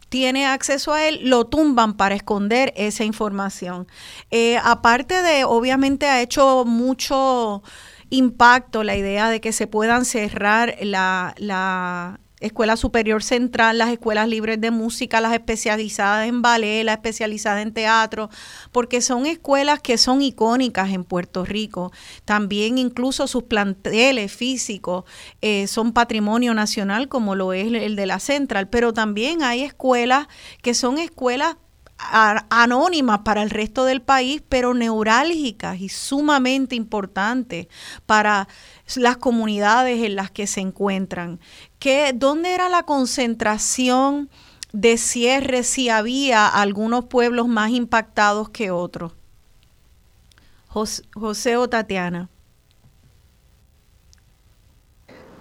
tiene acceso a él, lo tumban para esconder esa información. Eh, aparte de, obviamente ha hecho mucho impacto la idea de que se puedan cerrar la, la Escuela Superior Central, las escuelas libres de música, las especializadas en ballet, las especializadas en teatro, porque son escuelas que son icónicas en Puerto Rico. También incluso sus planteles físicos eh, son patrimonio nacional, como lo es el de la Central, pero también hay escuelas que son escuelas anónimas para el resto del país, pero neurálgicas y sumamente importantes para las comunidades en las que se encuentran. ¿Qué, ¿Dónde era la concentración de cierre si había algunos pueblos más impactados que otros? José, o Tatiana.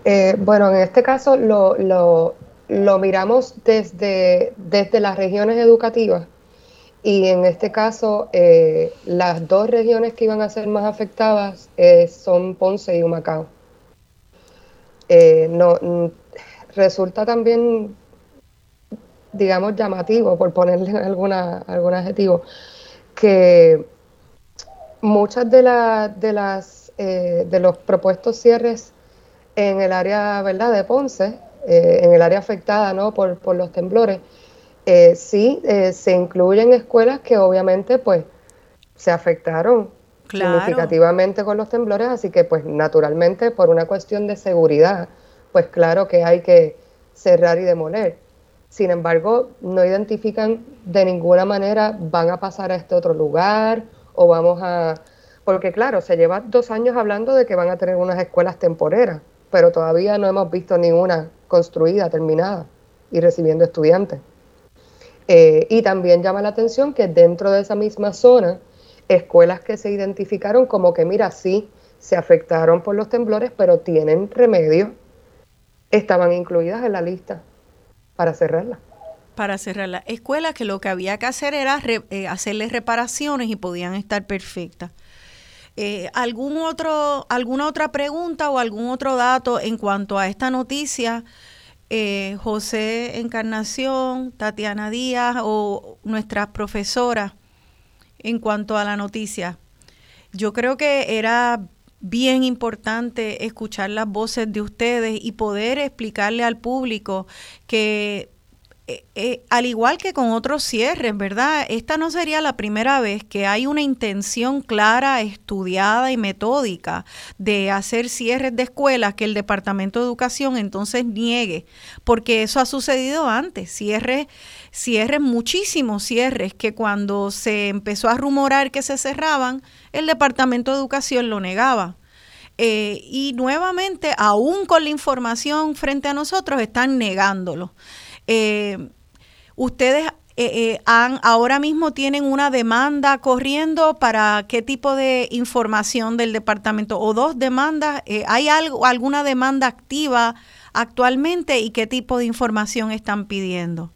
Eh, bueno, en este caso lo, lo, miramos desde, desde las regiones educativas y en este caso, eh, las dos regiones que iban a ser más afectadas eh, son Ponce y Humacao. No, resulta también, digamos, llamativo, por ponerle alguna, algún adjetivo, que muchas de, de, las, de los propuestos cierres en el área ¿verdad? de Ponce, en el área afectada ¿no? por, por los temblores, eh, sí eh, se incluyen escuelas que obviamente pues se afectaron significativamente con los temblores, así que pues naturalmente por una cuestión de seguridad, pues claro que hay que cerrar y demoler. Sin embargo, no identifican de ninguna manera van a pasar a este otro lugar o vamos a... Porque claro, se lleva dos años hablando de que van a tener unas escuelas temporeras, pero todavía no hemos visto ninguna construida, terminada y recibiendo estudiantes. Eh, y también llama la atención que dentro de esa misma zona, escuelas que se identificaron como que, mira, sí, se afectaron por los temblores, pero tienen remedio, estaban incluidas en la lista para cerrarla. Para cerrarla. Escuelas que lo que había que hacer era eh, hacerles reparaciones y podían estar perfectas. Eh, ¿algún otro, ¿Alguna otra pregunta o algún otro dato en cuanto a esta noticia? Eh, José Encarnación, Tatiana Díaz o nuestras profesoras en cuanto a la noticia. Yo creo que era bien importante escuchar las voces de ustedes y poder explicarle al público que eh, eh, al igual que con otros cierres, ¿verdad? Esta no sería la primera vez que hay una intención clara, estudiada y metódica de hacer cierres de escuelas que el Departamento de Educación entonces niegue, porque eso ha sucedido antes, cierres, cierres, muchísimos cierres que cuando se empezó a rumorar que se cerraban, el Departamento de Educación lo negaba. Eh, y nuevamente, aún con la información frente a nosotros, están negándolo. Eh, ustedes eh, eh, han, ahora mismo tienen una demanda corriendo para qué tipo de información del departamento o dos demandas. ¿Hay algo, alguna demanda activa actualmente y qué tipo de información están pidiendo?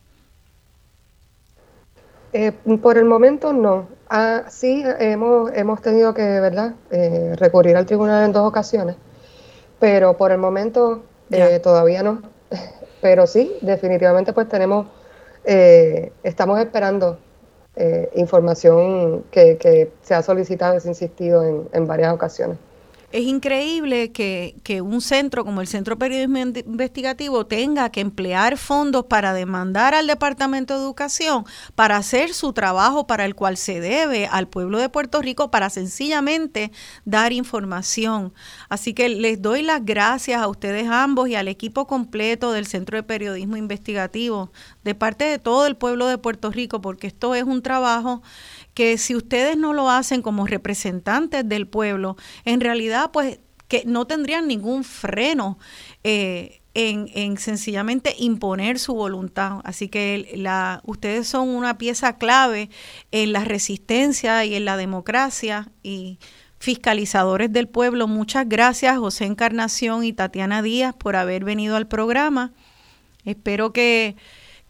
por el momento no. Ah, sí, hemos, hemos tenido que ¿verdad? recurrir al tribunal en dos ocasiones, pero por el momento todavía no. Pero sí, definitivamente pues tenemos, eh, estamos esperando eh, información que, se ha solicitado se ha insistido en, en varias ocasiones. Es increíble que, un centro como el Centro Periodismo Investigativo tenga que emplear fondos para demandar al Departamento de Educación para hacer su trabajo para el cual se debe al pueblo de Puerto Rico para sencillamente dar información. Así que les doy las gracias a ustedes ambos y al equipo completo del Centro de Periodismo Investigativo de parte de todo el pueblo de Puerto Rico porque esto es un trabajo que si ustedes no lo hacen como representantes del pueblo, en realidad pues que no tendrían ningún freno eh, en, sencillamente imponer su voluntad. Así que la, ustedes son una pieza clave en la resistencia y en la democracia y fiscalizadores del pueblo. Muchas gracias José Encarnación y Tatiana Díaz por haber venido al programa. Espero que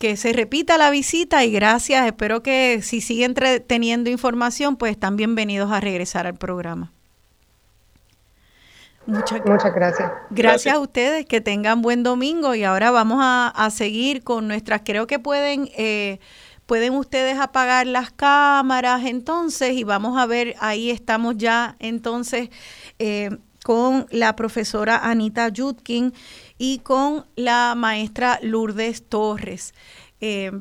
que se repita la visita y gracias. Espero que si siguen teniendo información, pues están bienvenidos a regresar al programa. Muchas, Muchas gracias. gracias. a ustedes, que tengan buen domingo y ahora vamos a, seguir con nuestras, creo que pueden, eh, pueden ustedes apagar las cámaras entonces y vamos a ver, ahí estamos ya entonces eh, con la profesora Anita Yudkin y con la maestra Lourdes Torres. Eh,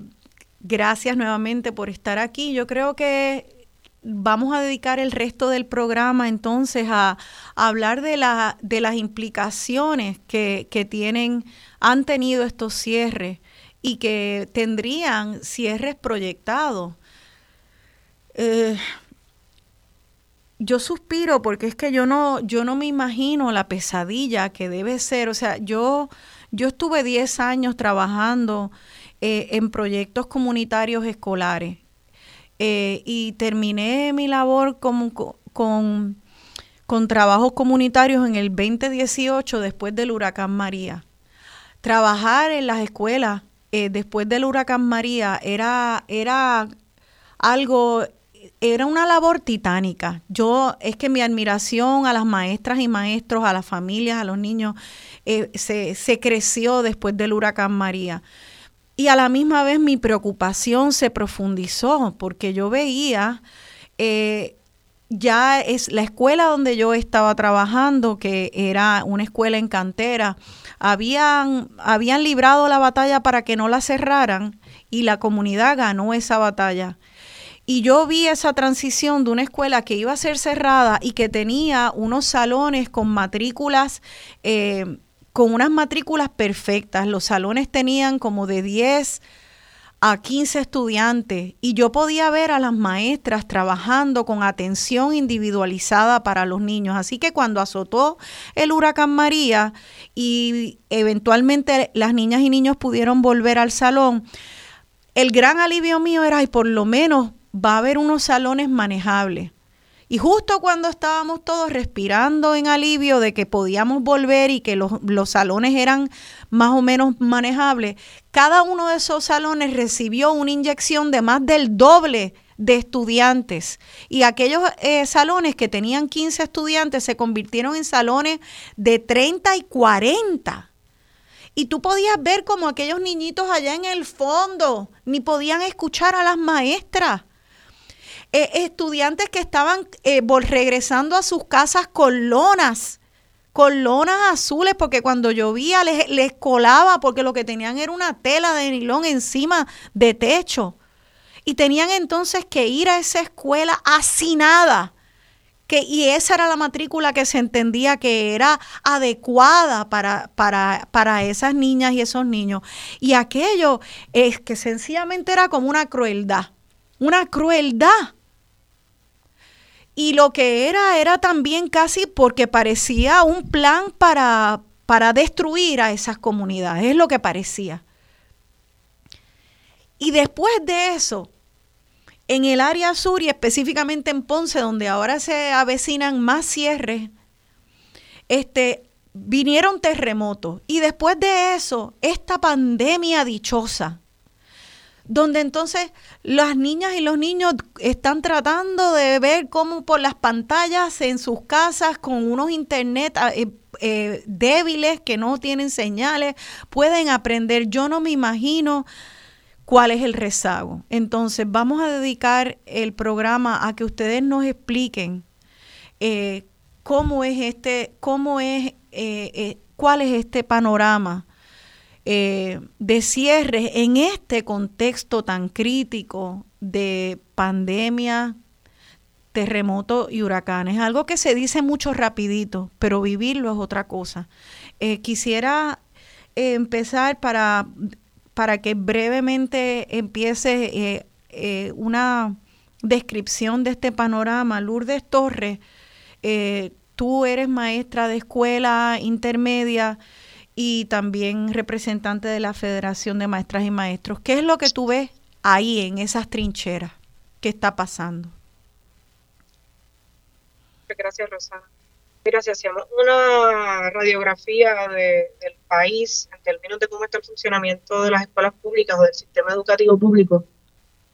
gracias nuevamente por estar aquí. Yo creo que vamos a dedicar el resto del programa entonces a, hablar de, la, de las implicaciones que, tienen, han tenido estos cierres y que tendrían cierres proyectados. Eh, yo suspiro porque es que yo no, yo no me imagino la pesadilla que debe ser. O sea, yo, yo estuve 10 años trabajando eh, en proyectos comunitarios escolares eh, y terminé mi labor con, con, con trabajos comunitarios en el 2018 después del huracán María. Trabajar en las escuelas eh, después del huracán María era, era algo era una labor titánica. Yo, es que mi admiración a las maestras y maestros, a las familias, a los niños, eh, se, creció después del huracán María. Y a la misma vez mi preocupación se profundizó porque yo veía eh, ya es la escuela donde yo estaba trabajando, que era una escuela en cantera, habían, habían librado la batalla para que no la cerraran y la comunidad ganó esa batalla. Y yo vi esa transición de una escuela que iba a ser cerrada y que tenía unos salones con matrículas, eh, con unas matrículas perfectas. Los salones tenían como de 10 a 15 estudiantes y yo podía ver a las maestras trabajando con atención individualizada para los niños. Así que cuando azotó el huracán María y eventualmente las niñas y niños pudieron volver al salón, el gran alivio mío era, y por lo menos va a haber unos salones manejables. Y justo cuando estábamos todos respirando en alivio de que podíamos volver y que los, los, salones eran más o menos manejables, cada uno de esos salones recibió una inyección de más del doble de estudiantes. Y aquellos eh, salones que tenían 15 estudiantes se convirtieron en salones de 30 y 40. Y tú podías ver como aquellos niñitos allá en el fondo ni podían escuchar a las maestras eh, estudiantes que estaban eh, regresando a sus casas con lonas, con lonas azules porque cuando llovía les, les colaba porque lo que tenían era una tela de nilón encima de techo. Y tenían entonces que ir a esa escuela hacinada. Que, y esa era la matrícula que se entendía que era adecuada para, para, para esas niñas y esos niños. Y aquello es que sencillamente era como una crueldad, una crueldad y lo que era era también casi porque parecía un plan para, para destruir a esas comunidades, es lo que parecía. Y después de eso, en el área sur y específicamente en Ponce, donde ahora se avecinan más cierres, este, vinieron terremotos. Y después de eso, esta pandemia dichosa, donde entonces las niñas y los niños están tratando de ver cómo por las pantallas en sus casas con unos internet ah, eh, eh, débiles que no tienen señales pueden aprender. Yo no me imagino cuál es el rezago. Entonces vamos a dedicar el programa a que ustedes nos expliquen eh, cómo es este, cómo es, cuál es este panorama eh, de cierre en este contexto tan crítico de pandemia, terremoto y huracanes. Algo que se dice mucho rapidito, pero vivirlo es otra cosa. Eh, quisiera eh, empezar para, para que brevemente empiece una descripción de este panorama. Lourdes Torres, tú eres maestra de escuela intermedia y también representante de la Federación de Maestras y Maestros. ¿Qué es lo que tú ves ahí en esas trincheras? ¿Qué está pasando? Gracias, Rosana. Mira, si hacemos una radiografía del país en términos de cómo está el funcionamiento de las escuelas públicas o del sistema educativo público,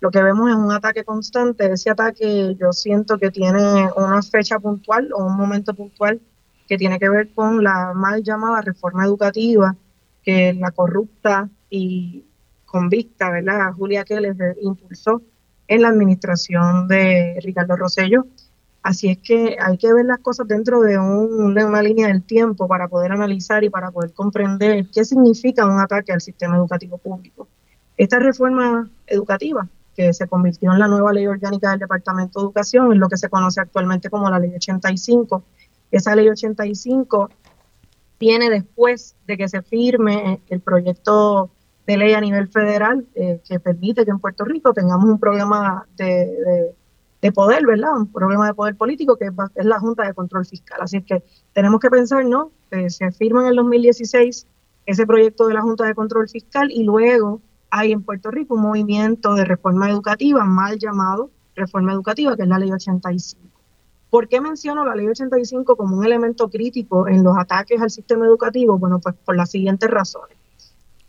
lo que vemos es un ataque constante. Ese ataque yo siento que tiene una fecha puntual o un momento puntual que tiene que ver con la mal llamada reforma educativa que la corrupta y convicta, ¿verdad? Julia Keller impulsó en la administración de Ricardo Rosello. Así es que hay que ver las cosas dentro de una línea del tiempo para poder analizar y para poder comprender qué significa un ataque al sistema educativo público. Esta reforma educativa, que se convirtió en la nueva ley orgánica del Departamento de Educación, es lo que se conoce actualmente como la Ley 85, esa ley 85 viene después de que se firme el proyecto de ley a nivel federal eh, que permite que en Puerto Rico tengamos un problema de, poder, ¿verdad? Un problema de poder político que es, la Junta de Control Fiscal. Así que tenemos que pensar, ¿no? se firma en el 2016 ese proyecto de la Junta de Control Fiscal y luego hay en Puerto Rico un movimiento de reforma educativa mal llamado reforma educativa, que es la ley 85. ¿Por qué menciono la ley 85 como un elemento crítico en los ataques al sistema educativo? Bueno, pues por las siguientes razones.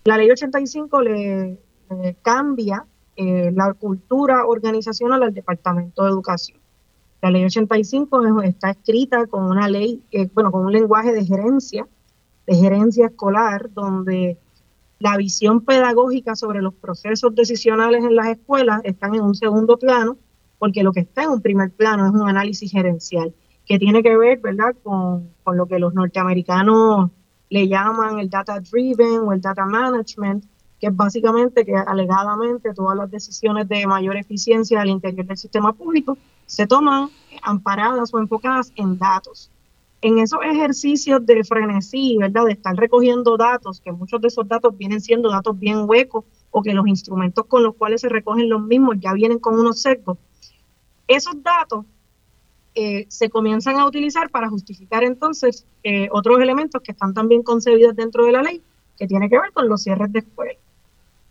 La ley 85 le, cambia eh, la cultura organizacional al Departamento de Educación. La ley 85 está escrita con una ley, eh, bueno, con un lenguaje de gerencia, de gerencia escolar, donde la visión pedagógica sobre los procesos decisionales en las escuelas están en un segundo plano porque lo que está en un primer plano es un análisis gerencial que tiene que ver, ¿verdad?, con, lo que los norteamericanos le llaman el data driven o el data management, que es básicamente que alegadamente todas las decisiones de mayor eficiencia al interior del sistema público se toman amparadas o enfocadas en datos. En esos ejercicios de frenesí, ¿verdad? De estar recogiendo datos, que muchos de esos datos vienen siendo datos bien huecos o que los instrumentos con los cuales se recogen los mismos ya vienen con unos secos, esos datos eh, se comienzan a utilizar para justificar entonces eh, otros elementos que están también concebidos dentro de la ley, que tiene que ver con los cierres de escuela.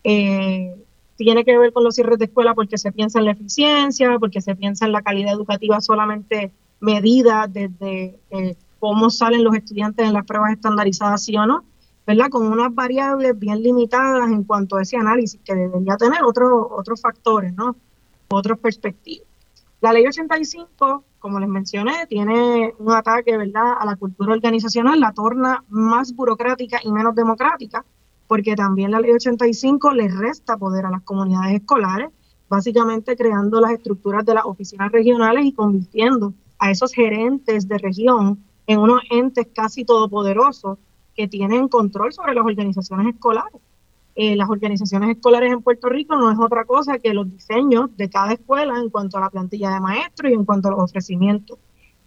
Eh, tiene que ver con los cierres de escuela porque se piensa en la eficiencia, porque se piensa en la calidad educativa solamente medida desde cómo salen los estudiantes en las pruebas estandarizadas, sí o no, ¿verdad? Con unas variables bien limitadas en cuanto a ese análisis que debería tener otros otros factores, ¿no? Otras perspectivas. La ley 85, como les mencioné, tiene un ataque ¿verdad? a la cultura organizacional, la torna más burocrática y menos democrática, porque también la ley 85 le resta poder a las comunidades escolares, básicamente creando las estructuras de las oficinas regionales y convirtiendo a esos gerentes de región en unos entes casi todopoderosos que tienen control sobre las organizaciones escolares. Eh, las organizaciones escolares en Puerto Rico no es otra cosa que los diseños de cada escuela en cuanto a la plantilla de maestros y en cuanto a los ofrecimientos.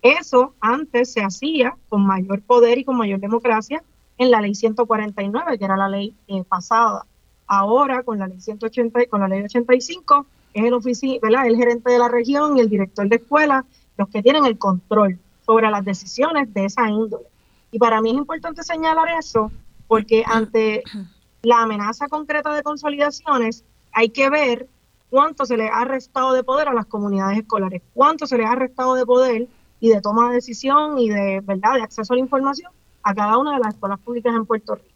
Eso antes se hacía con mayor poder y con mayor democracia en la ley 149, que era la ley eh, pasada. Ahora, con la ley 180, con la ley 85, es el, ¿verdad? el gerente de la región y el director de escuela los que tienen el control sobre las decisiones de esa índole. Y para mí es importante señalar eso, porque ante la amenaza concreta de consolidaciones, hay que ver cuánto se le ha restado de poder a las comunidades escolares, cuánto se les ha restado de poder y de toma de decisión y de verdad de acceso a la información a cada una de las escuelas públicas en Puerto Rico.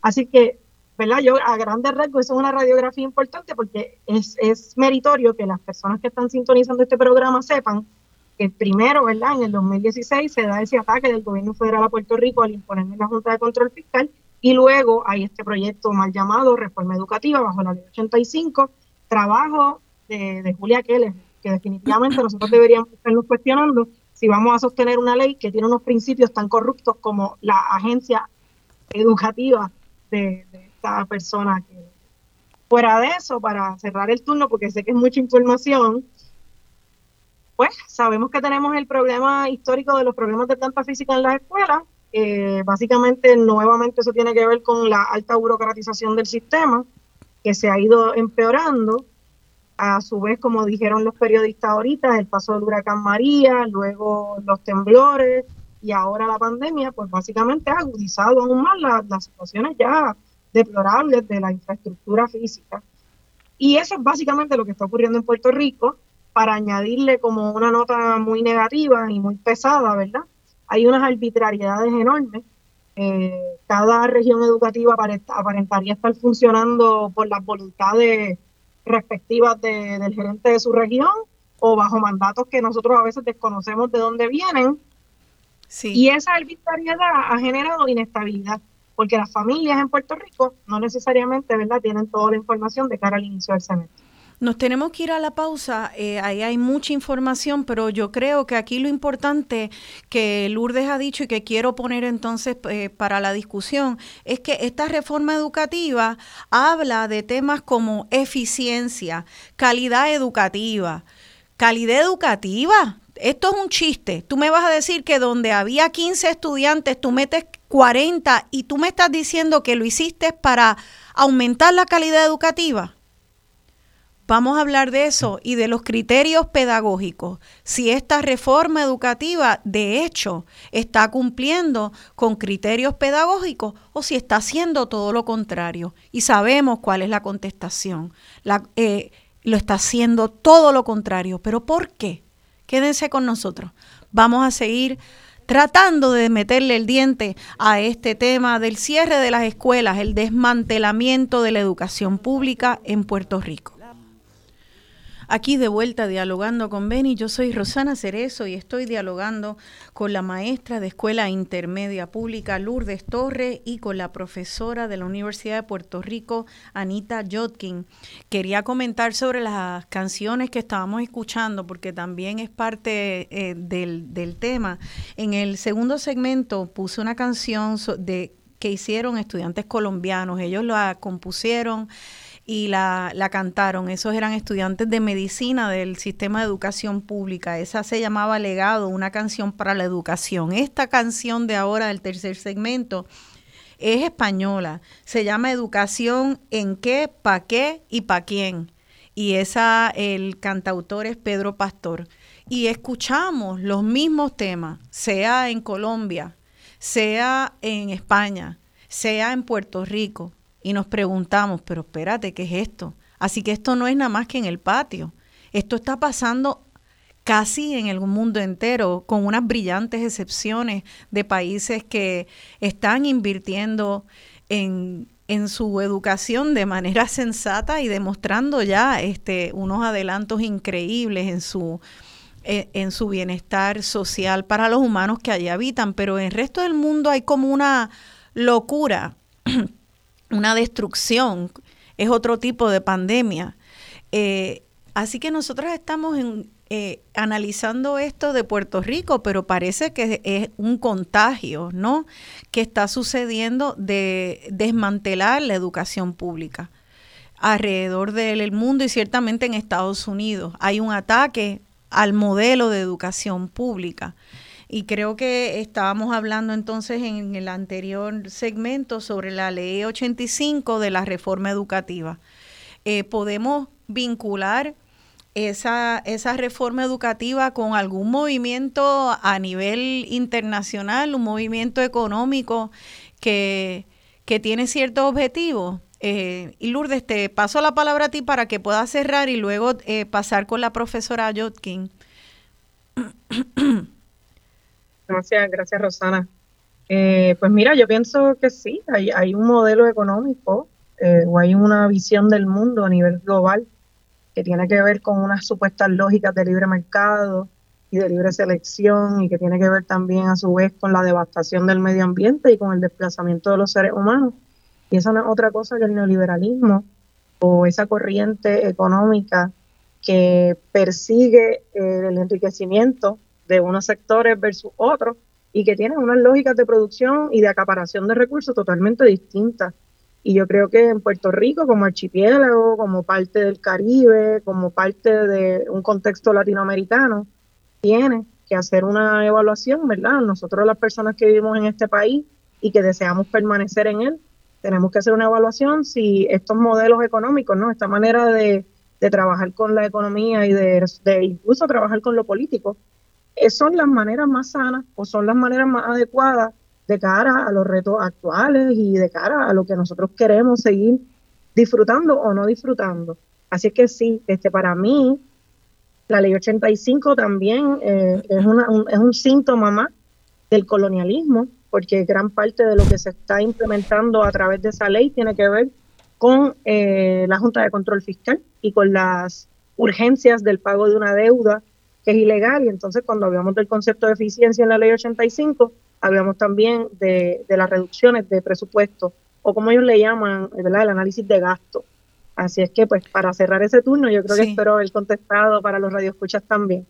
Así que, ¿verdad? Yo a grandes rasgos, eso es una radiografía importante porque es, es meritorio que las personas que están sintonizando este programa sepan que primero, ¿verdad? En el 2016 se da ese ataque del gobierno federal a Puerto Rico al imponerme la Junta de Control Fiscal y luego hay este proyecto mal llamado Reforma Educativa bajo la ley 85, trabajo de, Julia Keller, que definitivamente nosotros deberíamos estarnos cuestionando si vamos a sostener una ley que tiene unos principios tan corruptos como la agencia educativa de, esta persona. fuera de eso, para cerrar el turno, porque sé que es mucha información, pues sabemos que tenemos el problema histórico de los problemas de tanta física en las escuelas, eh, básicamente, nuevamente eso tiene que ver con la alta burocratización del sistema, que se ha ido empeorando. A su vez, como dijeron los periodistas ahorita, el paso del huracán María, luego los temblores y ahora la pandemia, pues básicamente ha agudizado aún más las situaciones ya deplorables de la infraestructura física. Y eso es básicamente lo que está ocurriendo en Puerto Rico, para añadirle como una nota muy negativa y muy pesada, ¿verdad? Hay unas arbitrariedades enormes. Eh, cada región educativa aparentaría estar funcionando por las voluntades respectivas del gerente de su región o bajo mandatos que nosotros a veces desconocemos de dónde vienen. Y esa arbitrariedad ha generado inestabilidad, porque las familias en Puerto Rico no necesariamente ¿verdad? tienen toda la información de cara al inicio del semestre. Nos tenemos que ir a la pausa, eh, ahí hay mucha información, pero yo creo que aquí lo importante que Lourdes ha dicho y que quiero poner entonces eh, para la discusión es que esta reforma educativa habla de temas como eficiencia, calidad educativa. ¿Calidad educativa? Esto es un chiste. Tú me vas a decir que donde había 15 estudiantes, tú metes 40 y tú me estás diciendo que lo hiciste para aumentar la calidad educativa. Vamos a hablar de eso y de los criterios pedagógicos. Si esta reforma educativa de hecho está cumpliendo con criterios pedagógicos o si está haciendo todo lo contrario. Y sabemos cuál es la contestación. Eh, lo está haciendo todo lo contrario. ¿Pero por qué? Quédense con nosotros. Vamos a seguir tratando de meterle el diente a este tema del cierre de las escuelas, el desmantelamiento de la educación pública en Puerto Rico. Aquí de vuelta dialogando con Beni, yo soy Rosana Cerezo y estoy dialogando con la maestra de Escuela Intermedia Pública Lourdes Torres y con la profesora de la Universidad de Puerto Rico, Anita Jotkin. Quería comentar sobre las canciones que estábamos escuchando porque también es parte eh, del, del tema. En el segundo segmento puse una canción de que hicieron estudiantes colombianos, ellos la compusieron y la, la, cantaron. Esos eran estudiantes de medicina del sistema de educación pública. Esa se llamaba Legado, una canción para la educación. Esta canción de ahora del tercer segmento es española. Se llama Educación en qué, pa' qué y pa' quién. Y esa, el cantautor es Pedro Pastor. Y escuchamos los mismos temas, sea en Colombia, sea en España, sea en Puerto Rico y nos preguntamos, pero espérate, ¿qué es esto? Así que esto no es nada más que en el patio. Esto está pasando casi en el mundo entero, con unas brillantes excepciones de países que están invirtiendo en, en su educación de manera sensata y demostrando ya este, unos adelantos increíbles en su, e, en su bienestar social para los humanos que allí habitan. Pero en el resto del mundo hay como una locura una destrucción, es otro tipo de pandemia. Eh, así que nosotros estamos en, eh, analizando esto de Puerto Rico, pero parece que es un contagio, ¿no? Que está sucediendo de desmantelar la educación pública alrededor del mundo y ciertamente en Estados Unidos. Hay un ataque al modelo de educación pública. Y creo que estábamos hablando entonces en el anterior segmento sobre la ley 85 de la reforma educativa. Eh, podemos vincular esa, esa reforma educativa con algún movimiento a nivel internacional, un movimiento económico que, que tiene ciertos objetivos. Eh, y Lourdes, te paso la palabra a ti para que puedas cerrar y luego eh, pasar con la profesora Jotkin. Gracias, gracias Rosana. Eh, pues mira, yo pienso que sí, hay, hay un modelo económico o hay una visión del mundo a nivel global que tiene que ver con unas supuestas lógicas de libre mercado y de libre selección y que tiene que ver también a su vez con la devastación del medio ambiente y con el desplazamiento de los seres humanos. Y eso no es otra cosa que el neoliberalismo o esa corriente económica que persigue el enriquecimiento de unos sectores versus otros y que tiene unas lógicas de producción y de acaparación de recursos totalmente distintas. Y yo creo que en Puerto Rico, como archipiélago, como parte del Caribe, como parte de un contexto latinoamericano, tiene que hacer una evaluación, ¿verdad? Nosotros las personas que vivimos en este país y que deseamos permanecer en él, tenemos que hacer una evaluación si estos modelos económicos, ¿no? Esta manera de, trabajar con la economía y de, de, incluso trabajar con lo político, son las maneras más sanas o son las maneras más adecuadas de cara a los retos actuales y de cara a lo que nosotros queremos seguir disfrutando o no disfrutando. Así que sí, este, para mí, la ley 85 también eh, es, una, un, es un síntoma más del colonialismo, porque gran parte de lo que se está implementando a través de esa ley tiene que ver con eh, la Junta de Control Fiscal y con las urgencias del pago de una deuda que es ilegal. Y entonces cuando hablamos del concepto de eficiencia en la ley 85, hablamos también de, las reducciones de presupuesto o como ellos le llaman, ¿verdad? el análisis de gasto. Así es que, pues, para cerrar ese turno, yo creo que espero haber contestado para los radioescuchas también.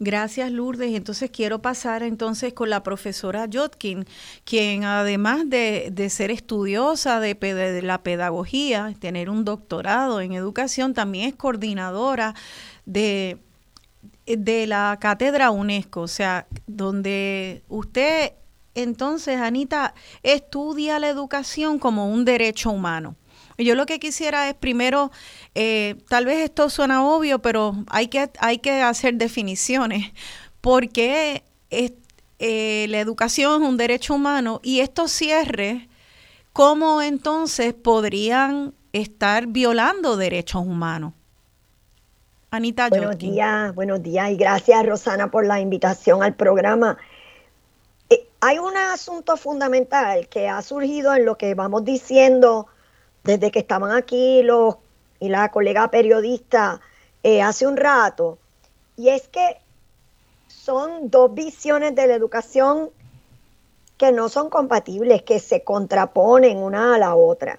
Gracias, Lourdes. Entonces quiero pasar entonces con la profesora Jotkin, quien además de, ser estudiosa de, de, la pedagogía, tener un doctorado en educación, también es coordinadora de de la cátedra UNESCO, o sea, donde usted entonces, Anita, estudia la educación como un derecho humano. Yo lo que quisiera es primero, eh, tal vez esto suena obvio, pero hay que, hay que hacer definiciones, porque es, eh, la educación es un derecho humano y estos cierres, ¿cómo entonces podrían estar violando derechos humanos? Anita Buenos días, buenos días y gracias Rosana por la invitación al programa. Eh, hay un asunto fundamental que ha surgido en lo que vamos diciendo desde que estaban aquí los y la colega periodista eh, hace un rato, y es que son dos visiones de la educación que no son compatibles, que se contraponen una a la otra.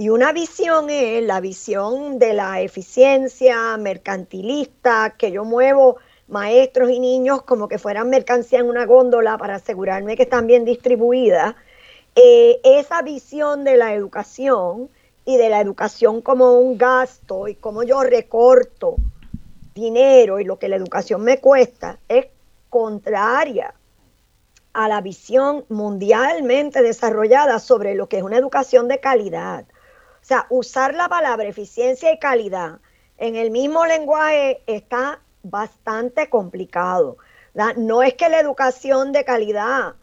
Y una visión es la visión de la eficiencia mercantilista, que yo muevo maestros y niños como que fueran mercancía en una góndola para asegurarme que están bien distribuidas. Eh, esa visión de la educación y de la educación como un gasto y como yo recorto dinero y lo que la educación me cuesta es contraria a la visión mundialmente desarrollada sobre lo que es una educación de calidad. O sea, usar la palabra eficiencia y calidad en el mismo lenguaje está bastante complicado. No es que la educación de calidad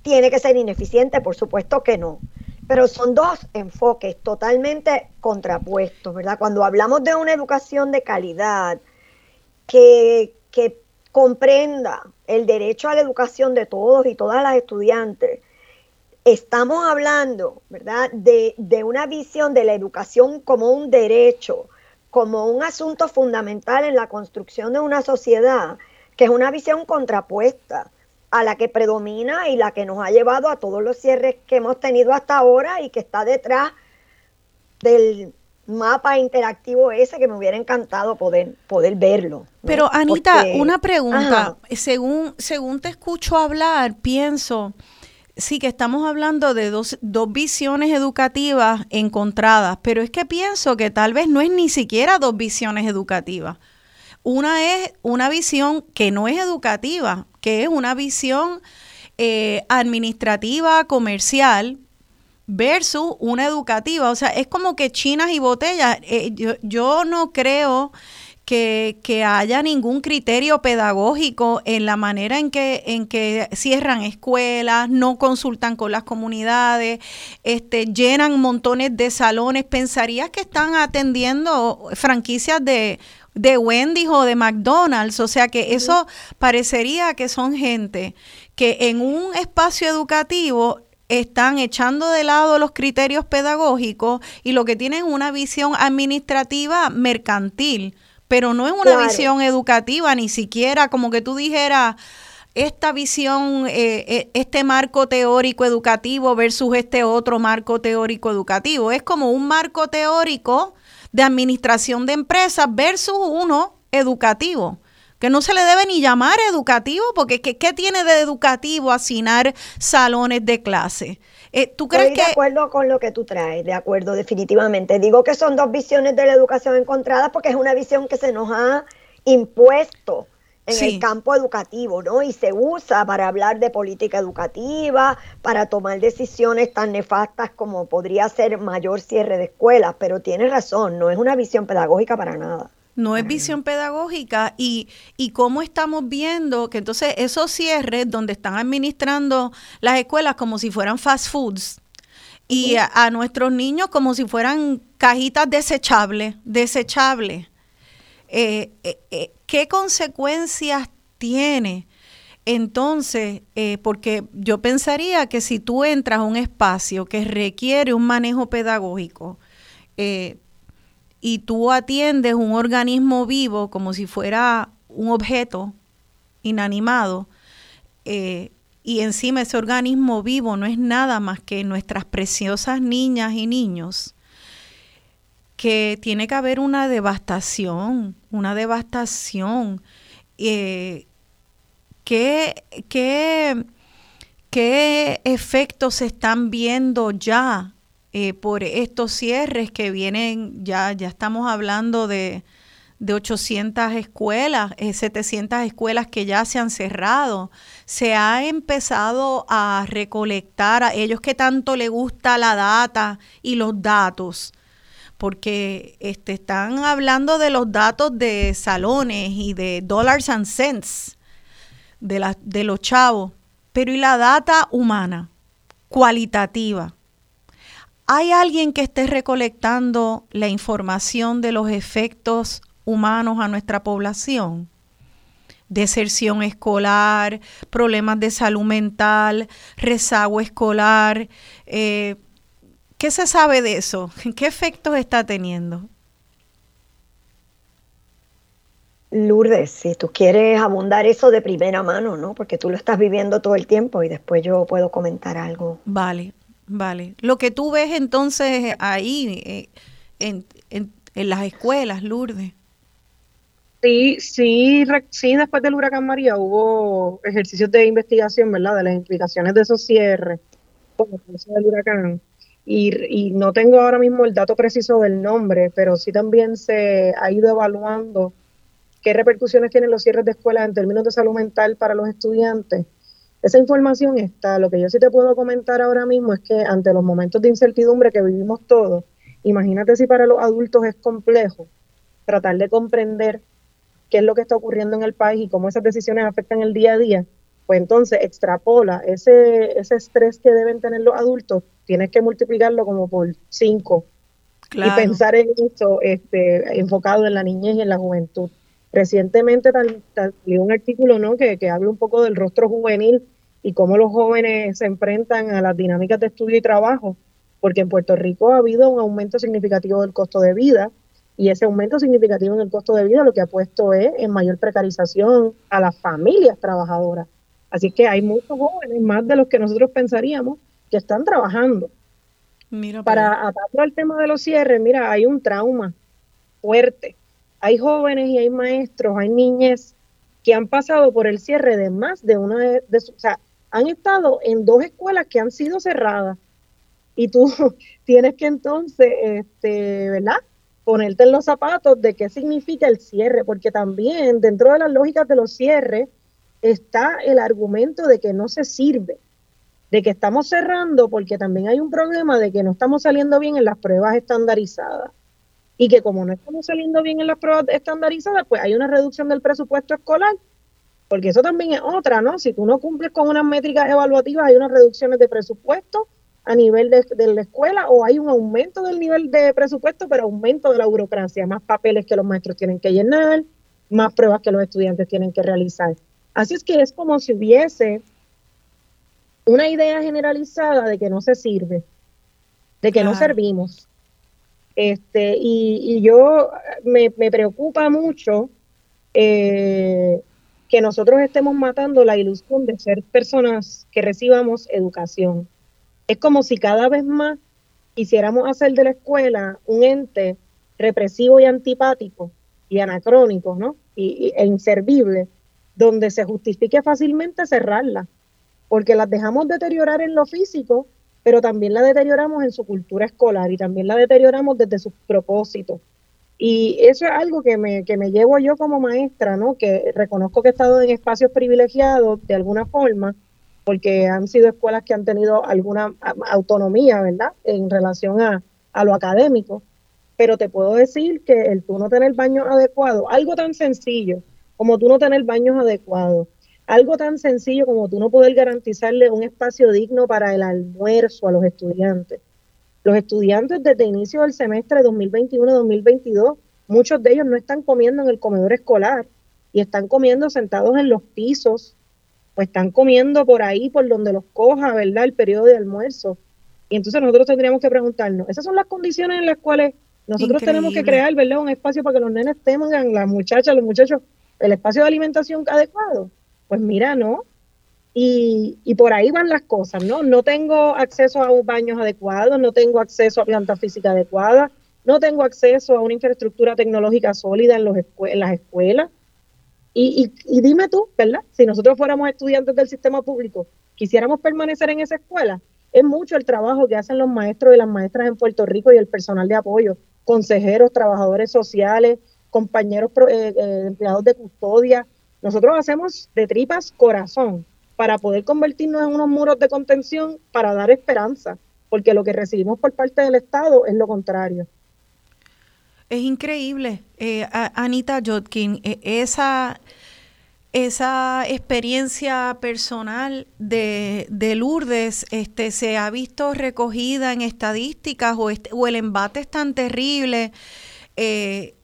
tiene que ser ineficiente, por supuesto que no, pero son dos enfoques totalmente contrapuestos, ¿verdad? Cuando hablamos de una educación de calidad que comprenda el derecho a la educación de todos y todas las estudiantes, estamos hablando, ¿verdad?, de, una visión de la educación como un derecho, como un asunto fundamental en la construcción de una sociedad, que es una visión contrapuesta a la que predomina y la que nos ha llevado a todos los cierres que hemos tenido hasta ahora y que está detrás del mapa interactivo ese que me hubiera encantado poder, poder verlo. Pero Anita, una pregunta. Según, según te escucho hablar, pienso, sí que estamos hablando de dos, dos visiones educativas encontradas, pero es que pienso que tal vez no es ni siquiera dos visiones educativas. Una es una visión que no es educativa, que es una visión eh, administrativa, comercial, versus una educativa. O sea, es como que chinas y botellas. Eh, yo, yo, no creo que, que, haya ningún criterio pedagógico en la manera en que, en que cierran escuelas, no consultan con las comunidades, este, llenan montones de salones. Pensarías que están atendiendo franquicias de de Wendy's o de McDonald's, o sea que eso parecería que son gente que en un espacio educativo están echando de lado los criterios pedagógicos y lo que tienen una visión administrativa mercantil, pero no es una visión educativa, ni siquiera como que tú dijeras esta visión, eh, eh, este marco teórico educativo versus este otro marco teórico educativo. Es como un marco teórico de administración de empresas versus uno educativo que no se le debe ni llamar educativo, porque ¿qué, tiene de educativo asignar salones de clase? Eh, ¿tú crees Estoy de acuerdo con lo que tú traes, de acuerdo, definitivamente. Digo que son dos visiones de la educación encontradas porque es una visión que se nos ha impuesto en el campo educativo, ¿no? Y se usa para hablar de política educativa, para tomar decisiones tan nefastas como podría ser mayor cierre de escuelas, pero tienes razón, no es una visión pedagógica para nada. No es visión pedagógica y, y cómo estamos viendo que entonces esos cierres donde están administrando las escuelas como si fueran fast foods y a, nuestros niños como si fueran cajitas desechables, desechables. Eh, eh, eh, ¿Qué consecuencias tiene? Entonces, porque yo pensaría que si tú entras a un espacio que requiere un manejo pedagógico, y tú atiendes un organismo vivo como si fuera un objeto inanimado, y encima ese organismo vivo no es nada más que nuestras preciosas niñas y niños, que tiene que haber una devastación, una devastación. Eh, ¿qué, qué, qué efectos se están viendo ya eh, por estos cierres que vienen? Ya, ya estamos hablando de, de 800 escuelas, 700 eh, escuelas que ya se han cerrado. Se ha empezado a recolectar a ellos que tanto les gusta la data y los datos porque este, están hablando de los datos de salones y de dollars and cents de, la, de los chavos, pero ¿y la data humana, cualitativa? ¿Hay alguien que esté recolectando la información de los efectos humanos a nuestra población? Deserción escolar, problemas de salud mental, rezago escolar, eh, ¿Qué se sabe de eso? ¿Qué efectos está teniendo? Lourdes, si tú quieres abundar eso de primera mano, ¿no? Porque tú lo estás viviendo todo el tiempo y después yo puedo comentar algo. Vale, vale. Lo que tú ves entonces ahí eh, en, en, las escuelas, Lourdes. Sí, sí, sí, después del huracán María hubo ejercicios de investigación, ¿verdad? De las implicaciones de esos cierres por del huracán y, no tengo ahora mismo el dato preciso del nombre, pero sí también se ha ido evaluando qué repercusiones tienen los cierres de escuelas en términos de salud mental para los estudiantes. Esa información está. Lo que yo sí te puedo comentar ahora mismo es que ante los momentos de incertidumbre que vivimos todos, imagínate si para los adultos es complejo tratar de comprender qué es lo que está ocurriendo en el país y cómo esas decisiones afectan el día a día pues entonces extrapola ese, ese estrés que deben tener los adultos, tienes que multiplicarlo como por cinco y pensar en eso este, enfocado en la niñez y en la juventud. Recientemente salió un artículo ¿no? que, que habla un poco del rostro juvenil y cómo los jóvenes se enfrentan a las dinámicas de estudio y trabajo, porque en Puerto Rico ha habido un aumento significativo del costo de vida y ese aumento significativo en el costo de vida lo que ha puesto es en mayor precarización a las familias trabajadoras. Así que hay muchos jóvenes, más de los que nosotros pensaríamos, que están trabajando. para atarlo al tema de los cierres, mira, hay un trauma fuerte. Hay jóvenes y hay maestros, hay niñas que han pasado por el cierre de más de una de, de o sea, han estado en dos escuelas que han sido cerradas y tú tienes que entonces, este, ¿verdad? Ponerte en los zapatos de qué significa el cierre, porque también dentro de las lógicas de los cierres está el argumento de que no se sirve, de que estamos cerrando porque también hay un problema de que no estamos saliendo bien en las pruebas estandarizadas. Y que como no estamos saliendo bien en las pruebas estandarizadas, pues hay una reducción del presupuesto escolar, porque eso también es otra, ¿no? Si tú no cumples con unas métricas evaluativas, hay unas reducciones de presupuesto a nivel de, la escuela o hay un aumento del nivel de presupuesto, pero aumento de la burocracia, más papeles que los maestros tienen que llenar, más pruebas que los estudiantes tienen que realizar. Así es que es como si hubiese una idea generalizada de que no se sirve, de que no servimos. Este, y, yo me, preocupa mucho eh, que nosotros estemos matando la ilusión de ser personas que recibamos educación. Es como si cada vez más quisiéramos hacer de la escuela un ente represivo y antipático y anacrónico, ¿no? Y, e inservible, donde se justifique fácilmente cerrarla, porque las dejamos deteriorar en lo físico, pero también la deterioramos en su cultura escolar y también la deterioramos desde sus propósitos. Y eso es algo que me, que me llevo yo como maestra, ¿no? Que reconozco que he estado en espacios privilegiados de alguna forma, porque han sido escuelas que han tenido alguna autonomía, ¿verdad?, en relación a, lo académico. Pero te puedo decir que el tú no tener baños adecuados, algo tan sencillo como tú no tener baños adecuados, algo tan sencillo como tú no poder garantizarle un espacio digno para el almuerzo a los estudiantes. Los estudiantes desde inicio del semestre 2021-2022, muchos de ellos no están comiendo en el comedor escolar y están comiendo sentados en los pisos pues están comiendo por ahí, por donde los coja, ¿verdad? El periodo de almuerzo. Y entonces nosotros tendríamos que preguntarnos, esas son las condiciones en las cuales nosotros tenemos que crear, ¿verdad? Un espacio para que los nenes tengan, las muchachas, los muchachos, el espacio de alimentación adecuado. Pues mira, ¿no? Y, y por ahí van las cosas, ¿no? No tengo acceso a baños adecuados, no tengo acceso a planta física adecuada, no tengo acceso a una infraestructura tecnológica sólida en, los en las escuelas. Y, dime tú, ¿verdad? Si nosotros fuéramos estudiantes del sistema público, quisiéramos permanecer en esa escuela, es mucho el trabajo que hacen los maestros y las maestras en Puerto Rico y el personal de apoyo, consejeros, trabajadores sociales, compañeros eh, eh, empleados de custodia. Nosotros hacemos de tripas corazón para poder convertirnos en unos muros de contención para dar esperanza, porque lo que recibimos por parte del Estado es lo contrario. Es increíble, eh, Anita Jotkin, e, esa, esa experiencia personal de, de, Lourdes este, se ha visto recogida en estadísticas o, este, o el embate es tan terrible eh,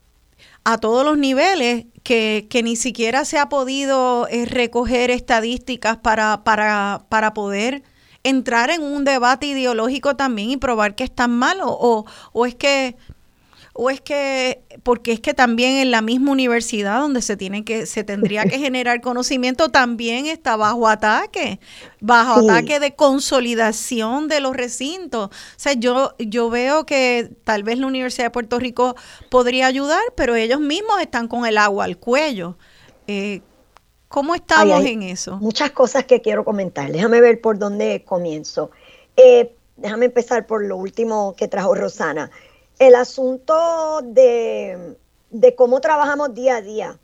a todos los niveles que, ni siquiera se ha podido eh, recoger estadísticas para, para, para poder entrar en un debate ideológico también y probar que están mal o, o es que o es que porque es que también en la misma universidad donde se tiene que se tendría que generar conocimiento también está bajo ataque, bajo ataque de consolidación de los recintos. O sea, yo yo veo que tal vez la Universidad de Puerto Rico podría ayudar, pero ellos mismos están con el agua al cuello. Eh, ¿Cómo estamos en eso? Muchas cosas que quiero comentar. Déjame ver por dónde comienzo. Eh, déjame empezar por lo último que trajo Rosana el asunto de, cómo trabajamos día a día,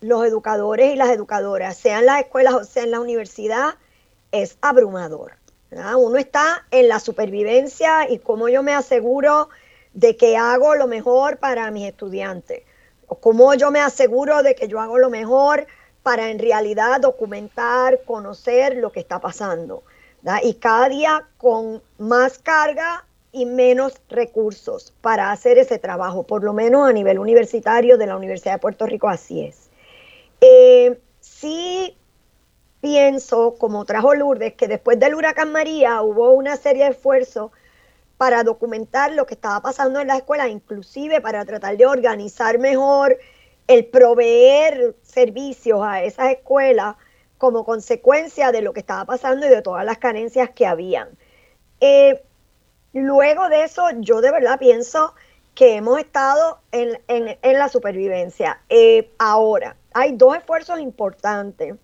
los educadores y las educadoras, sean las escuelas o sea en la universidad, es abrumador. Uno está en la supervivencia y cómo yo me aseguro de que hago lo mejor para mis estudiantes, o cómo yo me aseguro de que yo hago lo mejor para en realidad documentar, conocer lo que está pasando. Y cada día con más carga y menos recursos para hacer ese trabajo, por lo menos a nivel universitario de la Universidad de Puerto Rico, así es. Eh, sí pienso, como trajo Lourdes, que después del huracán María hubo una serie de esfuerzos para documentar lo que estaba pasando en la escuela, inclusive para tratar de organizar mejor el proveer servicios a esas escuelas como consecuencia de lo que estaba pasando y de todas las carencias que habían. Eh, luego de eso, yo de verdad pienso que hemos estado en, la supervivencia. Eh, ahora, hay dos esfuerzos importantes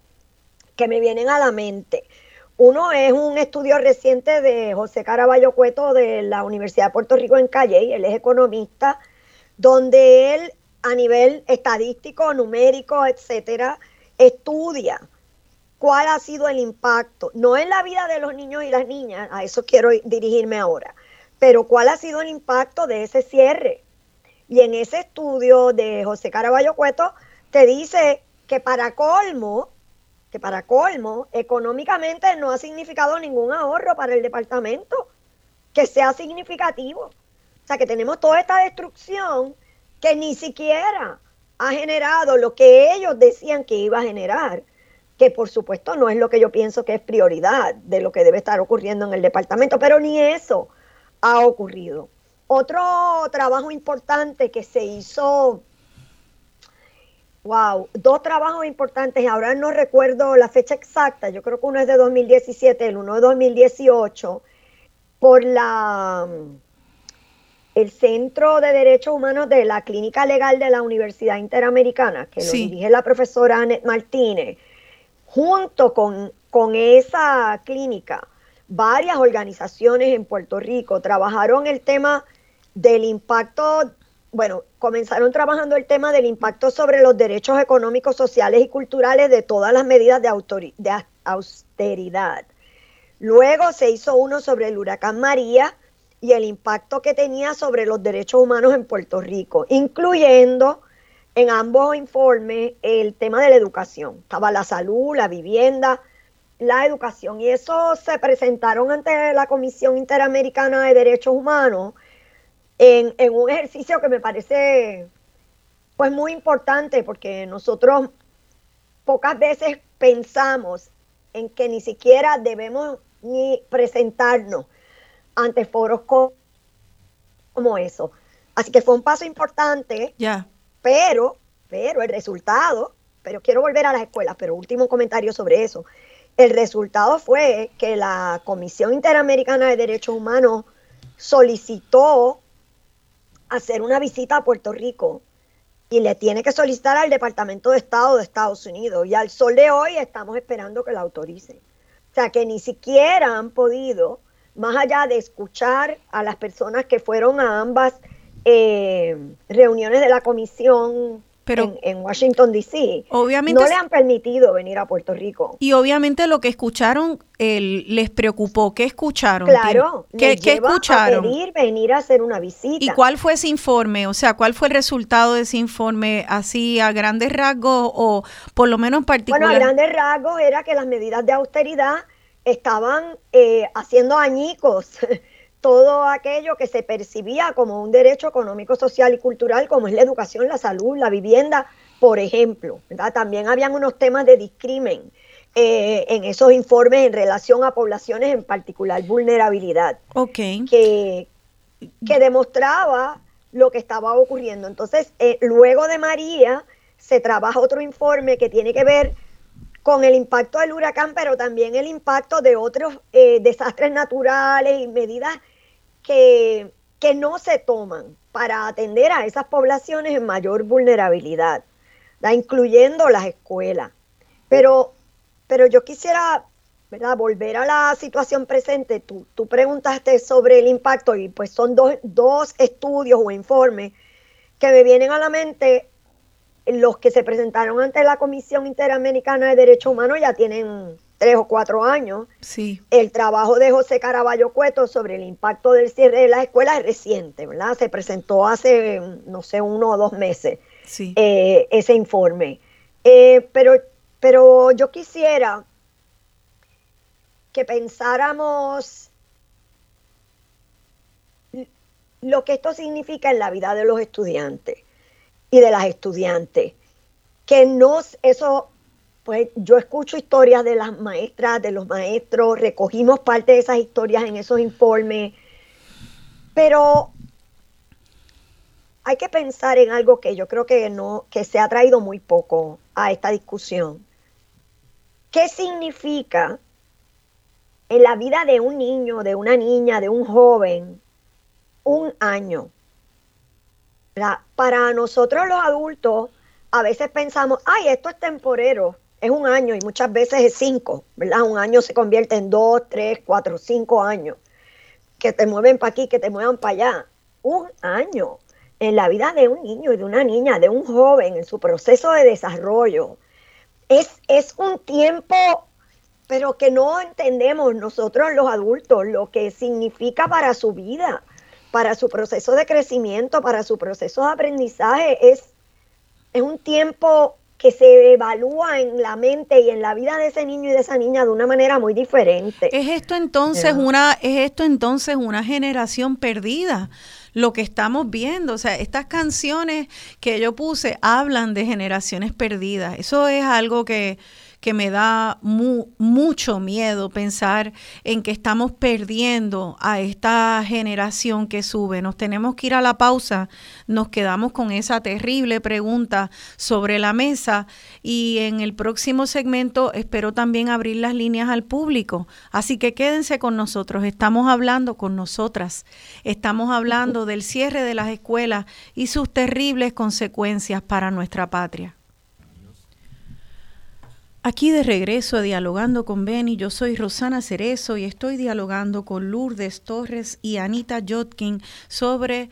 que me vienen a la mente. Uno es un estudio reciente de José Caraballo Cueto de la Universidad de Puerto Rico en Calle, él es economista, donde él a nivel estadístico, numérico, etcétera, estudia cuál ha sido el impacto, no en la vida de los niños y las niñas, a eso quiero dirigirme ahora, pero cuál ha sido el impacto de ese cierre. Y en ese estudio de José Caraballo Cueto te dice que para colmo, que para colmo, económicamente no ha significado ningún ahorro para el departamento que sea significativo. O sea que tenemos toda esta destrucción que ni siquiera ha generado lo que ellos decían que iba a generar, que por supuesto no es lo que yo pienso que es prioridad de lo que debe estar ocurriendo en el departamento, pero ni eso ha ocurrido. Otro trabajo importante que se hizo, wow, dos trabajos importantes, ahora no recuerdo la fecha exacta, yo creo que uno es de 2017, el uno de 2018, por la el Centro de Derechos Humanos de la Clínica Legal de la Universidad Interamericana, que lo dirige la profesora Annette Martínez, junto con, con esa clínica, varias organizaciones en Puerto Rico trabajaron el tema del impacto, bueno, comenzaron trabajando el tema del impacto sobre los derechos económicos, sociales y culturales de todas las medidas de, de austeridad. Luego se hizo uno sobre el huracán María, y el impacto que tenía sobre los derechos humanos en Puerto Rico, incluyendo en ambos informes el tema de la educación. Estaba la salud, la vivienda, la educación. Y eso se presentaron ante la Comisión Interamericana de Derechos Humanos en, en un ejercicio que me parece pues muy importante porque nosotros pocas veces pensamos en que ni siquiera debemos ni presentarnos ante foros como eso. Así que fue un paso importante, ya pero, pero el resultado, pero quiero volver a las escuelas, pero último comentario sobre eso. El resultado fue que la Comisión Interamericana de Derechos Humanos solicitó hacer una visita a Puerto Rico y le tiene que solicitar al Departamento de Estado de Estados Unidos. Y al sol de hoy estamos esperando que la autorice. O sea que ni siquiera han podido más allá de escuchar a las personas que fueron a ambas eh, reuniones de la comisión en, Washington, D.C. Obviamente, no le han permitido venir a Puerto Rico. Y obviamente lo que escucharon les preocupó. ¿Qué escucharon? Claro, ¿qué, escucharon? A pedir venir a hacer una visita. ¿Y cuál fue ese informe? O sea, ¿cuál fue el resultado de ese informe? ¿Así a grandes rasgos o por lo menos en particular? Bueno, a grandes rasgos era que las medidas de austeridad estaban eh, haciendo añicos todo aquello que se percibía como un derecho económico, social y cultural, como es la educación, la salud, la vivienda, por ejemplo. También habían unos temas de discrimen eh, en esos informes en relación a poblaciones en particular vulnerabilidad, que, que demostraba lo que estaba ocurriendo. Entonces, eh, luego de María, se trabaja otro informe que tiene que ver con el impacto del huracán, pero también el impacto de otros eh, desastres naturales y medidas que, que no se toman para atender a esas poblaciones en mayor vulnerabilidad, incluyendo las escuelas. Pero, pero yo quisiera volver a la situación presente. Tú, tú preguntaste sobre el impacto y pues son dos, dos estudios o informes que me vienen a la mente los que se presentaron ante la Comisión Interamericana de Derechos Humanos ya tienen tres o cuatro años. Sí. El trabajo de José Caraballo Cueto sobre el impacto del cierre de las escuelas es reciente, ¿verdad? Se presentó hace, no sé, uno o dos meses sí. Eh, ese informe. Eh, pero, pero yo quisiera que pensáramos lo que esto significa en la vida de los estudiantes y de las estudiantes. Que no, eso, pues yo escucho historias de las maestras, de los maestros, recogimos parte de esas historias en esos informes, pero hay que pensar en algo que yo creo que no, que se ha traído muy poco a esta discusión. ¿Qué significa en la vida de un niño, de una niña, de un joven, un año. Para nosotros los adultos, a veces pensamos, ay, esto es temporero, es un año y muchas veces es cinco, ¿verdad? Un año se convierte en dos, tres, cuatro, cinco años. Que te mueven para aquí, que te muevan para allá. Un año en la vida de un niño y de una niña, de un joven, en su proceso de desarrollo. Es, es un tiempo, pero que no entendemos nosotros los adultos lo que significa para su vida, para su proceso de crecimiento, para su proceso de aprendizaje. Es, es un tiempo que se evalúa en la mente y en la vida de ese niño y de esa niña de una manera muy diferente. Es esto entonces una es esto entonces una generación perdida lo que estamos viendo. O sea, estas canciones que yo puse hablan de generaciones perdidas. Eso es algo que, que me da mucho miedo pensar en que estamos perdiendo a esta generación que sube. Nos tenemos que ir a la pausa, nos quedamos con esa terrible pregunta sobre la mesa y en el próximo segmento espero también abrir las líneas al público. Así que quédense con nosotros, estamos hablando con nosotras, estamos hablando del cierre de las escuelas y sus terribles consecuencias para nuestra patria. Aquí de regreso a Dialogando con Benny, yo soy Rosana Cerezo y estoy dialogando con Lourdes Torres y Anita Jotkin sobre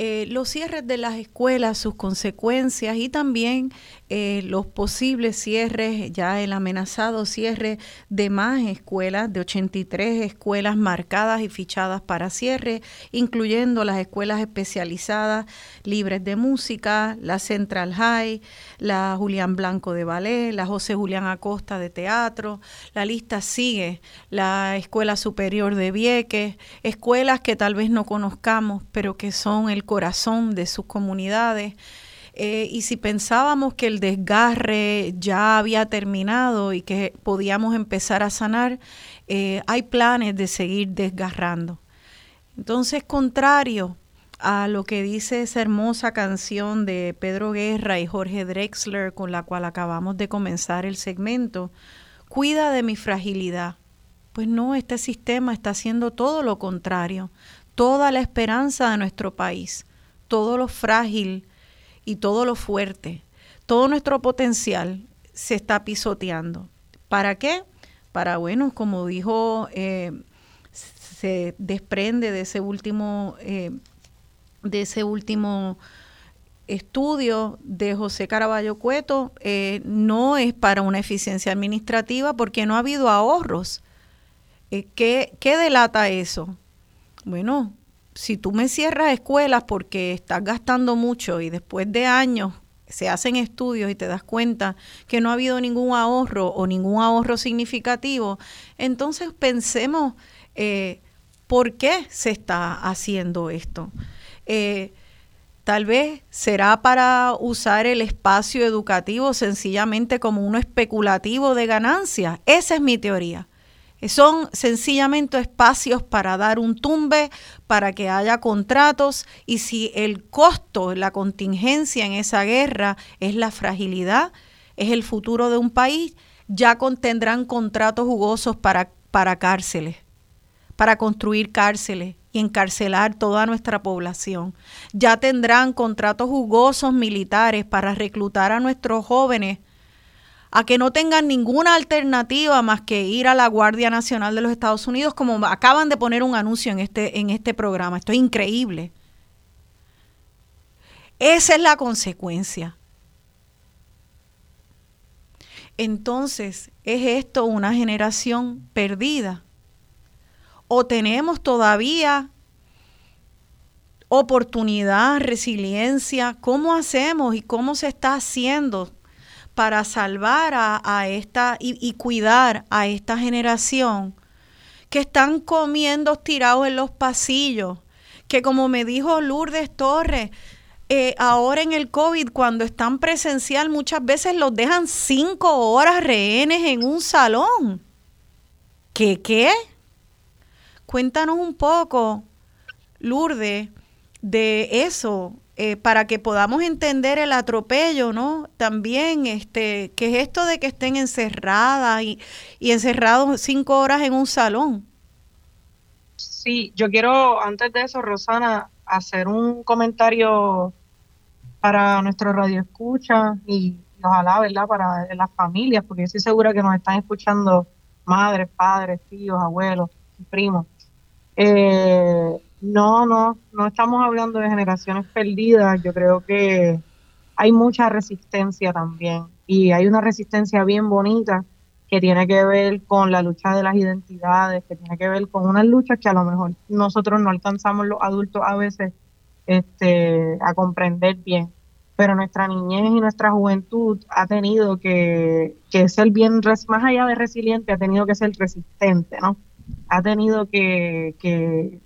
eh, los cierres de las escuelas, sus consecuencias y también eh, los posibles cierres, ya el amenazado cierre de más escuelas, de 83 escuelas marcadas y fichadas para cierre, incluyendo las escuelas especializadas libres de música, la Central High, la Julián Blanco de Ballet, la José Julián Acosta de Teatro, la lista sigue, la Escuela Superior de Vieques, escuelas que tal vez no conozcamos, pero que son el corazón de sus comunidades. Eh, y si pensábamos que el desgarre ya había terminado y que podíamos empezar a sanar, eh, hay planes de seguir desgarrando. Entonces, contrario a lo que dice esa hermosa canción de Pedro Guerra y Jorge Drexler con la cual acabamos de comenzar el segmento, cuida de mi fragilidad. Pues no, este sistema está haciendo todo lo contrario, toda la esperanza de nuestro país, todo lo frágil y todo lo fuerte, todo nuestro potencial se está pisoteando. ¿Para qué? Para, bueno, como dijo, eh, se desprende de ese último, eh, de ese último estudio de José Caraballo Cueto, eh, no es para una eficiencia administrativa porque no ha habido ahorros. ¿qué, ¿Qué delata eso? Bueno, si tú me cierras escuelas porque estás gastando mucho y después de años se hacen estudios y te das cuenta que no ha habido ningún ahorro o ningún ahorro significativo, entonces pensemos eh, por qué se está haciendo esto. Eh, tal vez será para usar el espacio educativo sencillamente como uno especulativo de ganancia. Esa es mi teoría. Son sencillamente espacios para dar un tumbe, para que haya contratos y si el costo, la contingencia en esa guerra es la fragilidad, es el futuro de un país, ya tendrán contratos jugosos para, para cárceles, para construir cárceles y encarcelar toda nuestra población. Ya tendrán contratos jugosos militares para reclutar a nuestros jóvenes a que no tengan ninguna alternativa más que ir a la Guardia Nacional de los Estados Unidos, como acaban de poner un anuncio en este, en este programa. Esto es increíble. Esa es la consecuencia. Entonces, ¿es esto una generación perdida? ¿O tenemos todavía oportunidad, resiliencia? ¿Cómo hacemos y cómo se está haciendo para salvar a, esta y, cuidar a esta generación que están comiendo tirados en los pasillos, que como me dijo Lourdes Torres, eh, ahora en el COVID, cuando están presencial, muchas veces los dejan cinco horas rehenes en un salón. ¿Qué qué? Cuéntanos un poco, Lourdes, de eso, eh, para que podamos entender el atropello, ¿no? También, este, ¿qué es esto de que estén encerradas y, y encerrados cinco horas en un salón? Sí, yo quiero, antes de eso, Rosana, hacer un comentario para nuestro radio escucha y ojalá, ¿verdad?, para las familias, porque estoy segura que nos están escuchando madres, padres, tíos, abuelos, primos. Eh, no, no, no estamos hablando de generaciones perdidas. Yo creo que hay mucha resistencia también y hay una resistencia bien bonita que tiene que ver con la lucha de las identidades, que tiene que ver con unas luchas que a lo mejor nosotros no alcanzamos los adultos a veces este, a comprender bien. Pero nuestra niñez y nuestra juventud ha tenido que, que ser bien, más allá de resiliente, ha tenido que ser resistente, ¿no? Ha tenido que, que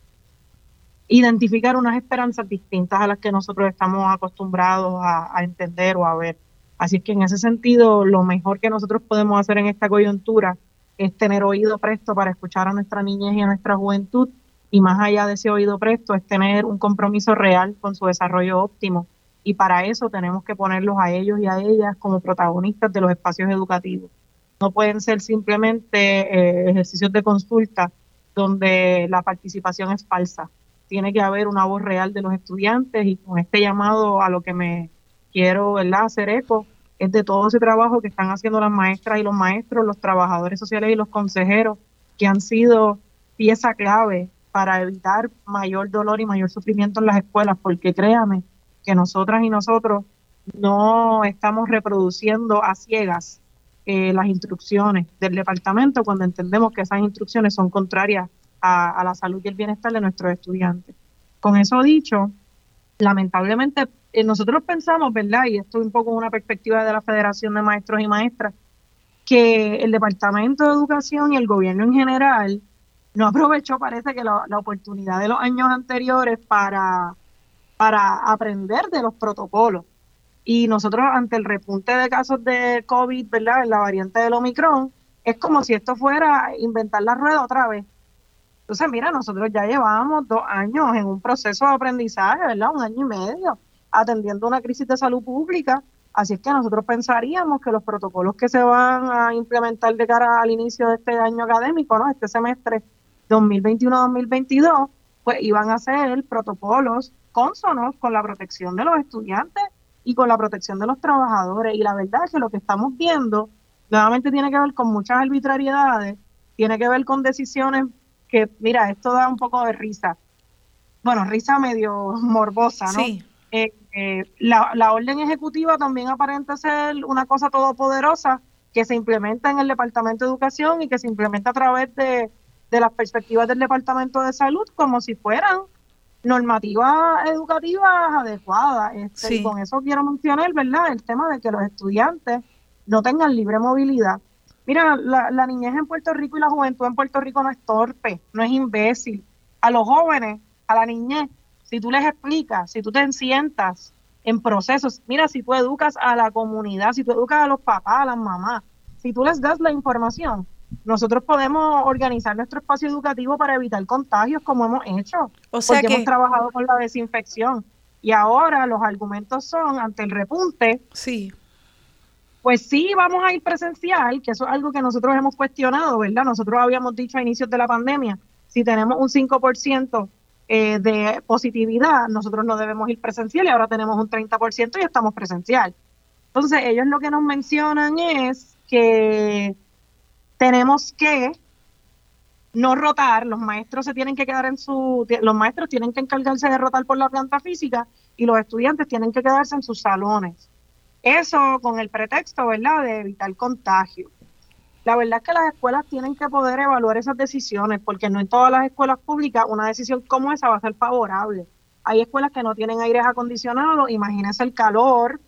identificar unas esperanzas distintas a las que nosotros estamos acostumbrados a, entender o a ver. Así que en ese sentido, lo mejor que nosotros podemos hacer en esta coyuntura es tener oído presto para escuchar a nuestra niñez y a nuestra juventud y más allá de ese oído presto es tener un compromiso real con su desarrollo óptimo y para eso tenemos que ponerlos a ellos y a ellas como protagonistas de los espacios educativos. No pueden ser simplemente eh, ejercicios de consulta donde la participación es falsa tiene que haber una voz real de los estudiantes y con este llamado a lo que me quiero ¿verdad? hacer eco es de todo ese trabajo que están haciendo las maestras y los maestros, los trabajadores sociales y los consejeros, que han sido pieza clave para evitar mayor dolor y mayor sufrimiento en las escuelas, porque créame que nosotras y nosotros no estamos reproduciendo a ciegas eh, las instrucciones del departamento cuando entendemos que esas instrucciones son contrarias a, la salud y el bienestar de nuestros estudiantes. Con eso dicho, lamentablemente eh, nosotros pensamos, ¿verdad? Y esto es un poco una perspectiva de la Federación de Maestros y Maestras, que el Departamento de Educación y el gobierno en general no aprovechó, parece que la, oportunidad de los años anteriores para, para aprender de los protocolos. Y nosotros, ante el repunte de casos de COVID, ¿verdad? En la variante del Omicron, es como si esto fuera inventar la rueda otra vez. Entonces, mira, nosotros ya llevamos dos años en un proceso de aprendizaje, ¿verdad? Un año y medio, atendiendo una crisis de salud pública. Así es que nosotros pensaríamos que los protocolos que se van a implementar de cara al inicio de este año académico, ¿no? Este semestre 2021-2022, pues iban a ser protocolos cónsonos con la protección de los estudiantes y con la protección de los trabajadores. Y la verdad es que lo que estamos viendo nuevamente tiene que ver con muchas arbitrariedades, tiene que ver con decisiones que, mira, esto da un poco de risa. Bueno, risa medio morbosa, ¿no? Sí. Eh, eh, la, la orden ejecutiva también aparenta ser una cosa todopoderosa que se implementa en el Departamento de Educación y que se implementa a través de, las perspectivas del Departamento de Salud como si fueran normativas educativas adecuadas. Este, y con eso quiero mencionar, ¿verdad?, el tema de que los estudiantes no tengan libre movilidad. Mira, la, niñez en Puerto Rico y la juventud en Puerto Rico no es torpe, no es imbécil. A los jóvenes, a la niñez, si tú les explicas, si tú te sientas en procesos, mira, si tú educas a la comunidad, si tú educas a los papás, a las mamás, si tú les das la información, nosotros podemos organizar nuestro espacio educativo para evitar contagios como hemos hecho, o sea porque hemos trabajado con la desinfección. Y ahora los argumentos son ante el repunte. Sí pues sí, vamos a ir presencial, que eso es algo que nosotros hemos cuestionado, ¿verdad? Nosotros habíamos dicho a inicios de la pandemia, si tenemos un 5% eh, de positividad, nosotros no debemos ir presencial y ahora tenemos un 30% y estamos presencial. Entonces, ellos lo que nos mencionan es que tenemos que no rotar, los maestros se tienen que quedar en su, los maestros tienen que encargarse de rotar por la planta física y los estudiantes tienen que quedarse en sus salones. Eso con el pretexto, ¿verdad?, de evitar contagio. La verdad es que las escuelas tienen que poder evaluar esas decisiones, porque no en todas las escuelas públicas una decisión como esa va a ser favorable. Hay escuelas que no tienen aires acondicionados, imagínese el calor,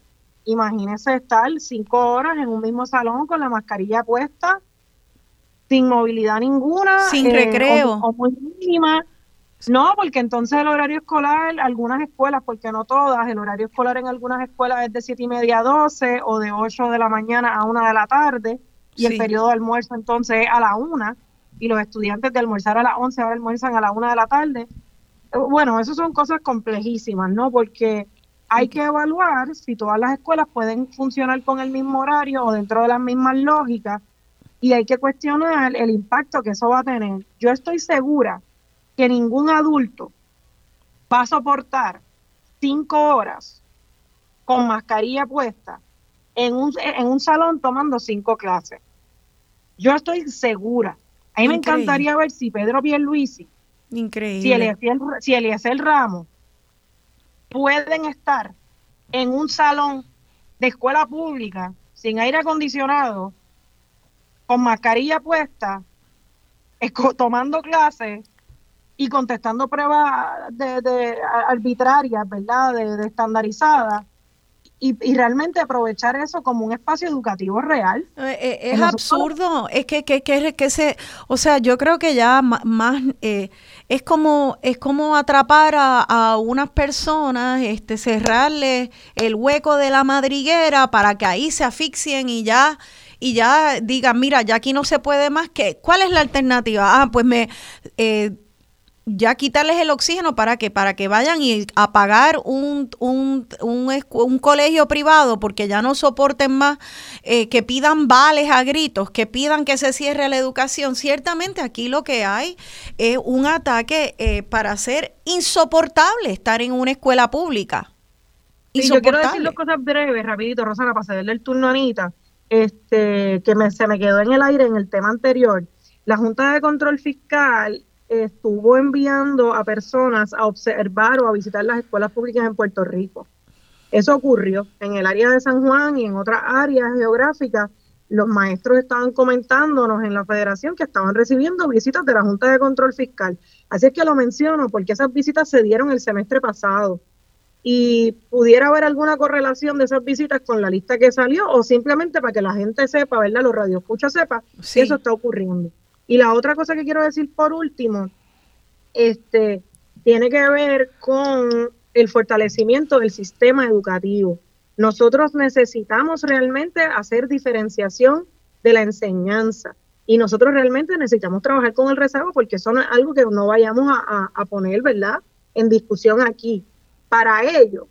imagínese estar cinco horas en un mismo salón con la mascarilla puesta, sin movilidad ninguna, sin recreo, o muy mínima, no, porque entonces el horario escolar, algunas escuelas, porque no todas, el horario escolar en algunas escuelas es de siete y media a 12 o de 8 de la mañana a 1 de la tarde y el periodo de almuerzo entonces es a la 1 y los estudiantes de almorzar a las 11 ahora almuerzan a la 1 de la tarde. Bueno, eso son cosas complejísimas, ¿no? Porque Hay que evaluar si todas las escuelas pueden funcionar con el mismo horario o dentro de las mismas lógicas y hay que cuestionar el impacto que eso va a tener. Yo estoy segura que ningún adulto va a soportar cinco horas con mascarilla puesta en un, en un salón tomando cinco clases. Yo estoy segura. A mí me encantaría ver si Pedro Pierluisi, Increíble. si Eliezer, si Ramos pueden estar en un salón de escuela pública sin aire acondicionado, con mascarilla puesta, tomando clases y contestando pruebas de, arbitrarias, ¿verdad? De, estandarizadas. Y, realmente aprovechar eso como un espacio educativo real. Eh, eh, es absurdo, es que, que, que, se, o sea, yo creo que ya más, eh, es como, es como atrapar a, a, unas personas, este, cerrarle el hueco de la madriguera para que ahí se asfixien y ya y ya digan, mira, ya aquí no se puede más, que ¿cuál es la alternativa? Ah, pues me ya quitarles el oxígeno para que para que vayan y a pagar un, un, un, colegio privado porque ya no soporten más eh, que pidan vales a gritos que pidan que se cierre la educación. Ciertamente aquí lo que hay es un ataque eh, para ser insoportable estar en una escuela pública. Y yo quiero decir dos cosas breves rapidito Rosana para cederle el turno a Anita. Este que me, se me quedó en el aire en el tema anterior. La Junta de Control Fiscal estuvo enviando a personas a observar o a visitar las escuelas públicas en Puerto Rico. Eso ocurrió en el área de San Juan y en otras áreas geográficas. Los maestros estaban comentándonos en la federación que estaban recibiendo visitas de la Junta de Control Fiscal. Así es que lo menciono porque esas visitas se dieron el semestre pasado y pudiera haber alguna correlación de esas visitas con la lista que salió o simplemente para que la gente sepa, ¿verdad? Los radioescuchas sepa que eso está ocurriendo. Y la otra cosa que quiero decir por último, este, tiene que ver con el fortalecimiento del sistema educativo. Nosotros necesitamos realmente hacer diferenciación de la enseñanza y nosotros realmente necesitamos trabajar con el rezago porque eso no es algo que no vayamos a, a poner, ¿verdad?, en discusión aquí. Para ello,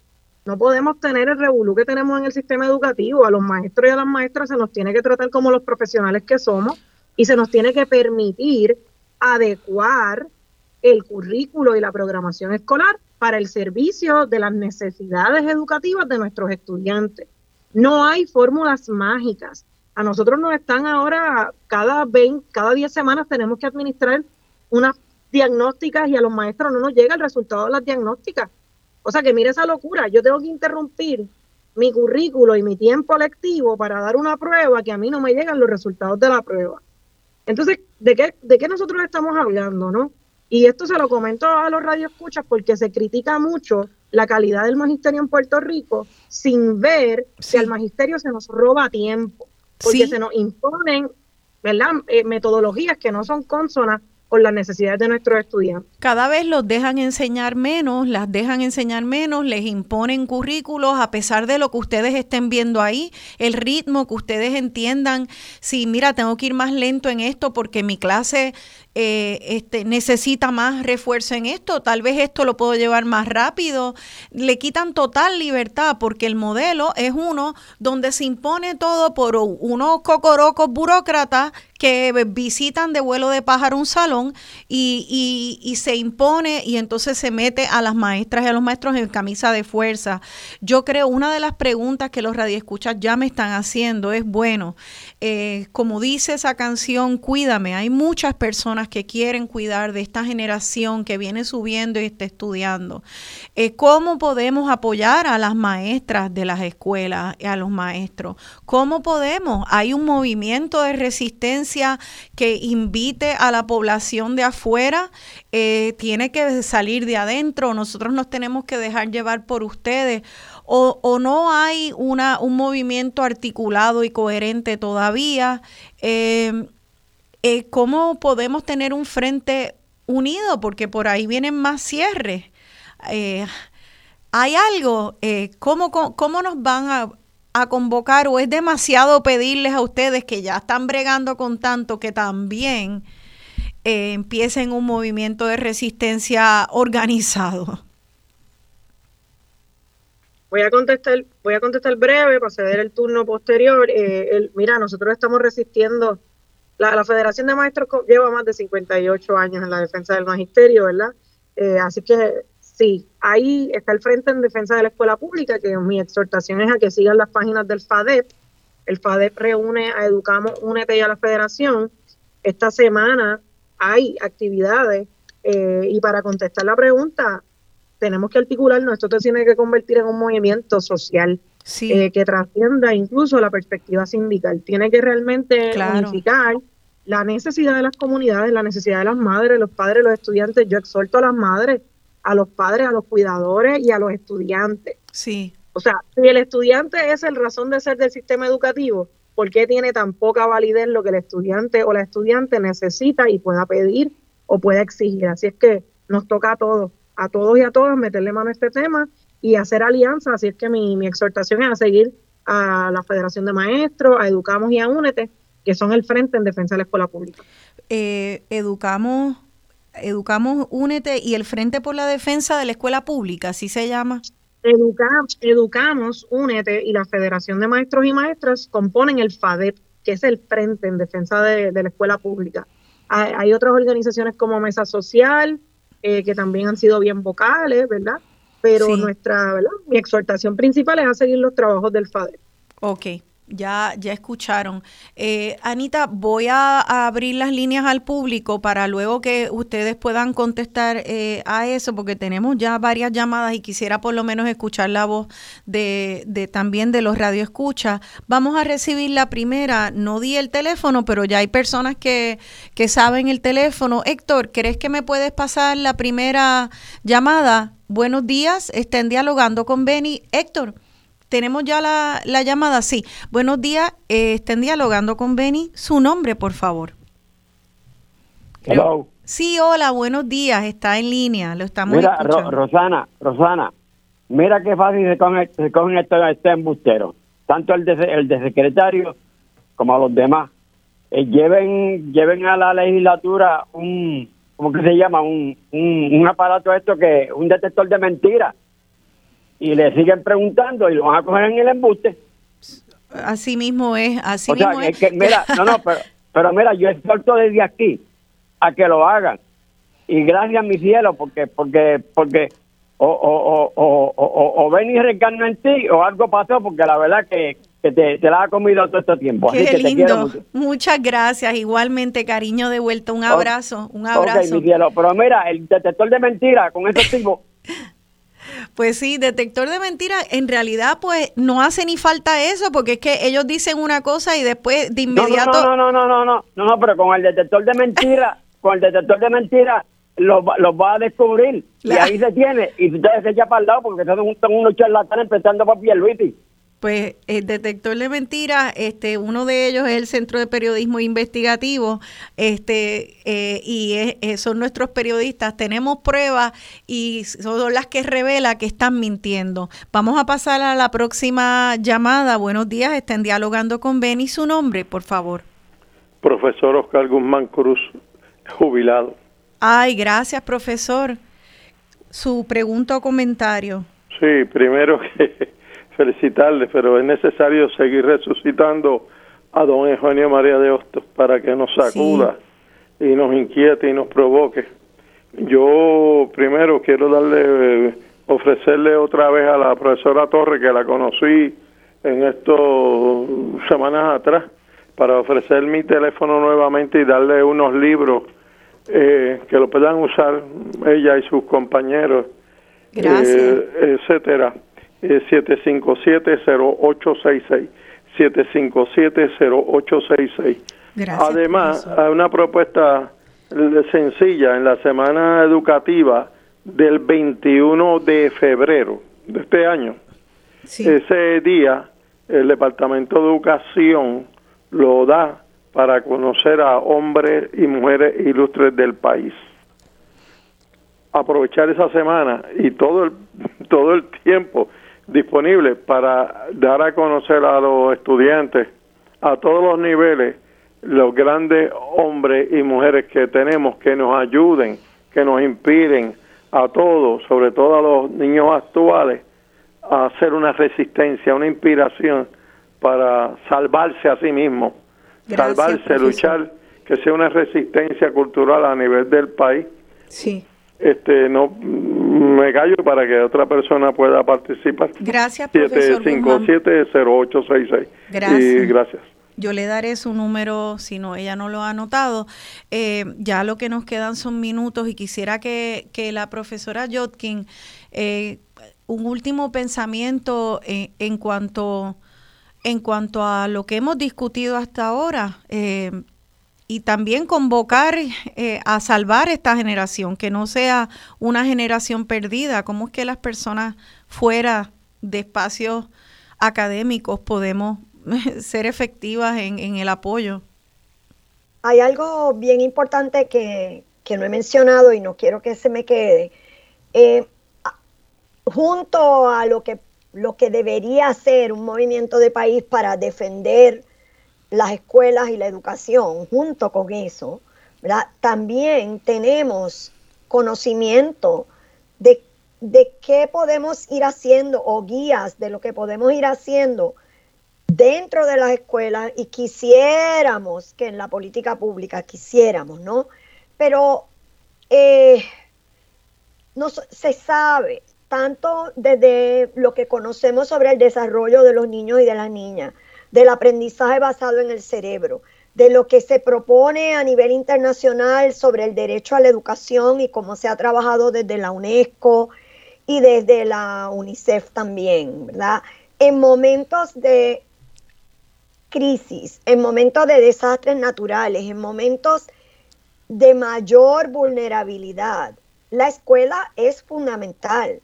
no podemos tener el revolú que tenemos en el sistema educativo. A los maestros y a las maestras se nos tiene que tratar como los profesionales que somos y se nos tiene que permitir adecuar el currículo y la programación escolar para el servicio de las necesidades educativas de nuestros estudiantes. No hay fórmulas mágicas. A nosotros nos están ahora, cada 20, cada 10 semanas tenemos que administrar unas diagnósticas y a los maestros no nos llega el resultado de las diagnósticas. O sea que mire esa locura, yo tengo que interrumpir mi currículo y mi tiempo lectivo para dar una prueba que a mí no me llegan los resultados de la prueba. Entonces, ¿de qué, ¿de qué nosotros estamos hablando, no? Y esto se lo comento a los radioescuchas porque se critica mucho la calidad del magisterio en Puerto Rico sin ver que al magisterio se nos roba tiempo, porque se nos imponen ¿verdad? Eh, metodologías que no son consonas con las necesidades de nuestros estudiantes. Cada vez los dejan enseñar menos, las dejan enseñar menos, les imponen currículos a pesar de lo que ustedes estén viendo ahí, el ritmo que ustedes entiendan, si mira, tengo que ir más lento en esto porque mi clase eh, este, necesita más refuerzo en esto, tal vez esto lo puedo llevar más rápido. Le quitan total libertad porque el modelo es uno donde se impone todo por unos cocorocos burócratas que visitan de vuelo de pájaro un salón y, se impone y entonces se mete a las maestras y a los maestros en camisa de fuerza. Yo creo una de las preguntas que los radioescuchas ya me están haciendo es, bueno, eh, como dice esa canción, cuídame, hay muchas personas que quieren cuidar de esta generación que viene subiendo y está estudiando. Eh, ¿Cómo podemos apoyar a las maestras de las escuelas y a los maestros? ¿Cómo podemos? Hay un movimiento de resistencia que invite a la población de afuera, eh, tiene que salir de adentro, nosotros nos tenemos que dejar llevar por ustedes o, no hay una, un movimiento articulado y coherente todavía. Em, eh, ¿Cómo podemos tener un frente unido? Porque por ahí vienen más cierres. Eh, ¿Hay algo? Eh, ¿cómo, ¿cómo, nos van a, convocar o es demasiado pedirles a ustedes que ya están bregando con tanto que también empiecen un movimiento de resistencia organizado? Voy a contestar, voy a contestar breve para ceder el turno posterior. Mira, nosotros estamos resistiendo. La, Federación de Maestros lleva más de 58 años en la defensa del magisterio, ¿verdad? Eh, así que sí, ahí está el frente en defensa de la escuela pública, que mi exhortación es a que sigan las páginas del FADEP. El FADEP reúne a Educamos, Únete y a la Federación. Esta semana hay actividades eh, y para contestar la pregunta, tenemos que articularnos, esto se tiene que convertir en un movimiento social eh, que trascienda incluso la perspectiva sindical. Tiene que realmente unificar la necesidad de las comunidades, la necesidad de las madres, los padres, los estudiantes. Yo exhorto a las madres, a los padres, a los cuidadores y a los estudiantes. Sí. O sea, si el estudiante es el razón de ser del sistema educativo, ¿por qué tiene tan poca validez lo que el estudiante o la estudiante necesita y pueda pedir o pueda exigir? Así es que nos toca a todos a todos y a todas meterle mano a este tema y hacer alianzas. Así es que mi, mi exhortación es a seguir a la Federación de Maestros, a Educamos y a Únete, que son el frente en defensa de la escuela pública. Eh, educamos, Educamos, Únete y el Frente por la Defensa de la Escuela Pública, así se llama. educamos, Únete y la Federación de Maestros y Maestras componen el FADEP, que es el frente en defensa de, la escuela pública. hay, otras organizaciones como Mesa Social, eh, que también han sido bien vocales, ¿verdad? Pero nuestra, ¿verdad? Mi exhortación principal es a seguir los trabajos del FADER. Ok. Ya, ya escucharon. Eh, Anita, voy a, abrir las líneas al público para luego que ustedes puedan contestar eh, a eso, porque tenemos ya varias llamadas y quisiera por lo menos escuchar la voz de, de también de los radioescuchas. Vamos a recibir la primera. No di el teléfono, pero ya hay personas que, que saben el teléfono. Héctor, ¿crees que me puedes pasar la primera llamada? Buenos días, estén dialogando con Benny. Héctor. Tenemos ya la, llamada, sí. Buenos días, eh, estén dialogando con Benny. Su nombre, por favor. Hello. Sí, hola, buenos días, está en línea, lo estamos Mira, Rosana, Rosana, mira qué fácil se cogen, se cogen este embustero, tanto el de, el de secretario como a los demás. Eh, lleven lleven a la legislatura un, ¿cómo que se llama? Un, un, un aparato esto que, un detector de mentiras y le siguen preguntando y lo van a coger en el embuste. Así mismo es, así mismo es. mira, no, no, pero, pero mira, yo exhorto desde aquí a que lo hagan. Y gracias, mi cielo, porque, porque, porque o, o, o, o, o ven y reencarna en ti o algo pasó, porque la verdad que, que te, te, la ha comido todo este tiempo. Qué lindo. Muchas gracias. Igualmente, cariño de vuelta. Un abrazo, un abrazo. mi cielo. Pero mira, el detector de mentiras con esos tipos Pues sí, detector de mentiras, en realidad pues no hace ni falta eso, porque es que ellos dicen una cosa y después de inmediato... No, no, no, no, no, no, no, pero con el detector de mentiras, con el detector de mentiras los, los va a descubrir. Y ahí se tiene. Y ustedes se echa para el lado porque son, unos charlatanes empezando por Pierluisi pues el detector de mentiras, este, uno de ellos es el Centro de Periodismo Investigativo, este, eh, y son nuestros periodistas. Tenemos pruebas y son las que revela que están mintiendo. Vamos a pasar a la próxima llamada. Buenos días, estén dialogando con Beni. Su nombre, por favor. Profesor Oscar Guzmán Cruz, jubilado. Ay, gracias, profesor. Su pregunta o comentario. Sí, primero que felicitarle, pero es necesario seguir resucitando a don Eugenio María de Hostos para que nos sacuda y nos inquiete y nos provoque. Yo primero quiero darle, ofrecerle otra vez a la profesora Torre, que la conocí en estos semanas atrás, para ofrecer mi teléfono nuevamente y darle unos libros eh, que lo puedan usar ella y sus compañeros, eh, etcétera 757-0866. 757-0866. Además, hay una propuesta sencilla en la semana educativa del 21 de febrero de este año. Ese día, el Departamento de Educación lo da para conocer a hombres y mujeres ilustres del país. Aprovechar esa semana y todo el, todo el tiempo disponible para dar a conocer a los estudiantes a todos los niveles los grandes hombres y mujeres que tenemos que nos ayuden, que nos inspiren a todos, sobre todo a los niños actuales, a hacer una resistencia, una inspiración para salvarse a sí mismo, salvarse, luchar, que sea una resistencia cultural a nivel del país. Sí. Este, no me callo para que otra persona pueda participar. Gracias, profesor 757-0866. Gracias. Y gracias. Yo le daré su número si no ella no lo ha anotado. Eh, ya lo que nos quedan son minutos y quisiera que, que la profesora Jotkin, eh, un último pensamiento eh, en cuanto en cuanto a lo que hemos discutido hasta ahora eh, y también convocar eh, a salvar esta generación, que no sea una generación perdida. ¿Cómo es que las personas fuera de espacios académicos podemos ser efectivas en, el apoyo? Hay algo bien importante que, no he mencionado y no quiero que se me quede. Eh, junto a lo que lo que debería ser un movimiento de país para defender las escuelas y la educación, junto con eso, también tenemos conocimiento de, de qué podemos ir haciendo o guías de lo que podemos ir haciendo dentro de las escuelas y quisiéramos que en la política pública quisiéramos, ¿no? Pero eh, no se sabe, tanto desde lo que conocemos sobre el desarrollo de los niños y de las niñas, del aprendizaje basado en el cerebro, de lo que se propone a nivel internacional sobre el derecho a la educación y cómo se ha trabajado desde la UNESCO y desde la UNICEF también, ¿verdad? En momentos de crisis, en momentos de desastres naturales, en momentos de mayor vulnerabilidad, la escuela es fundamental.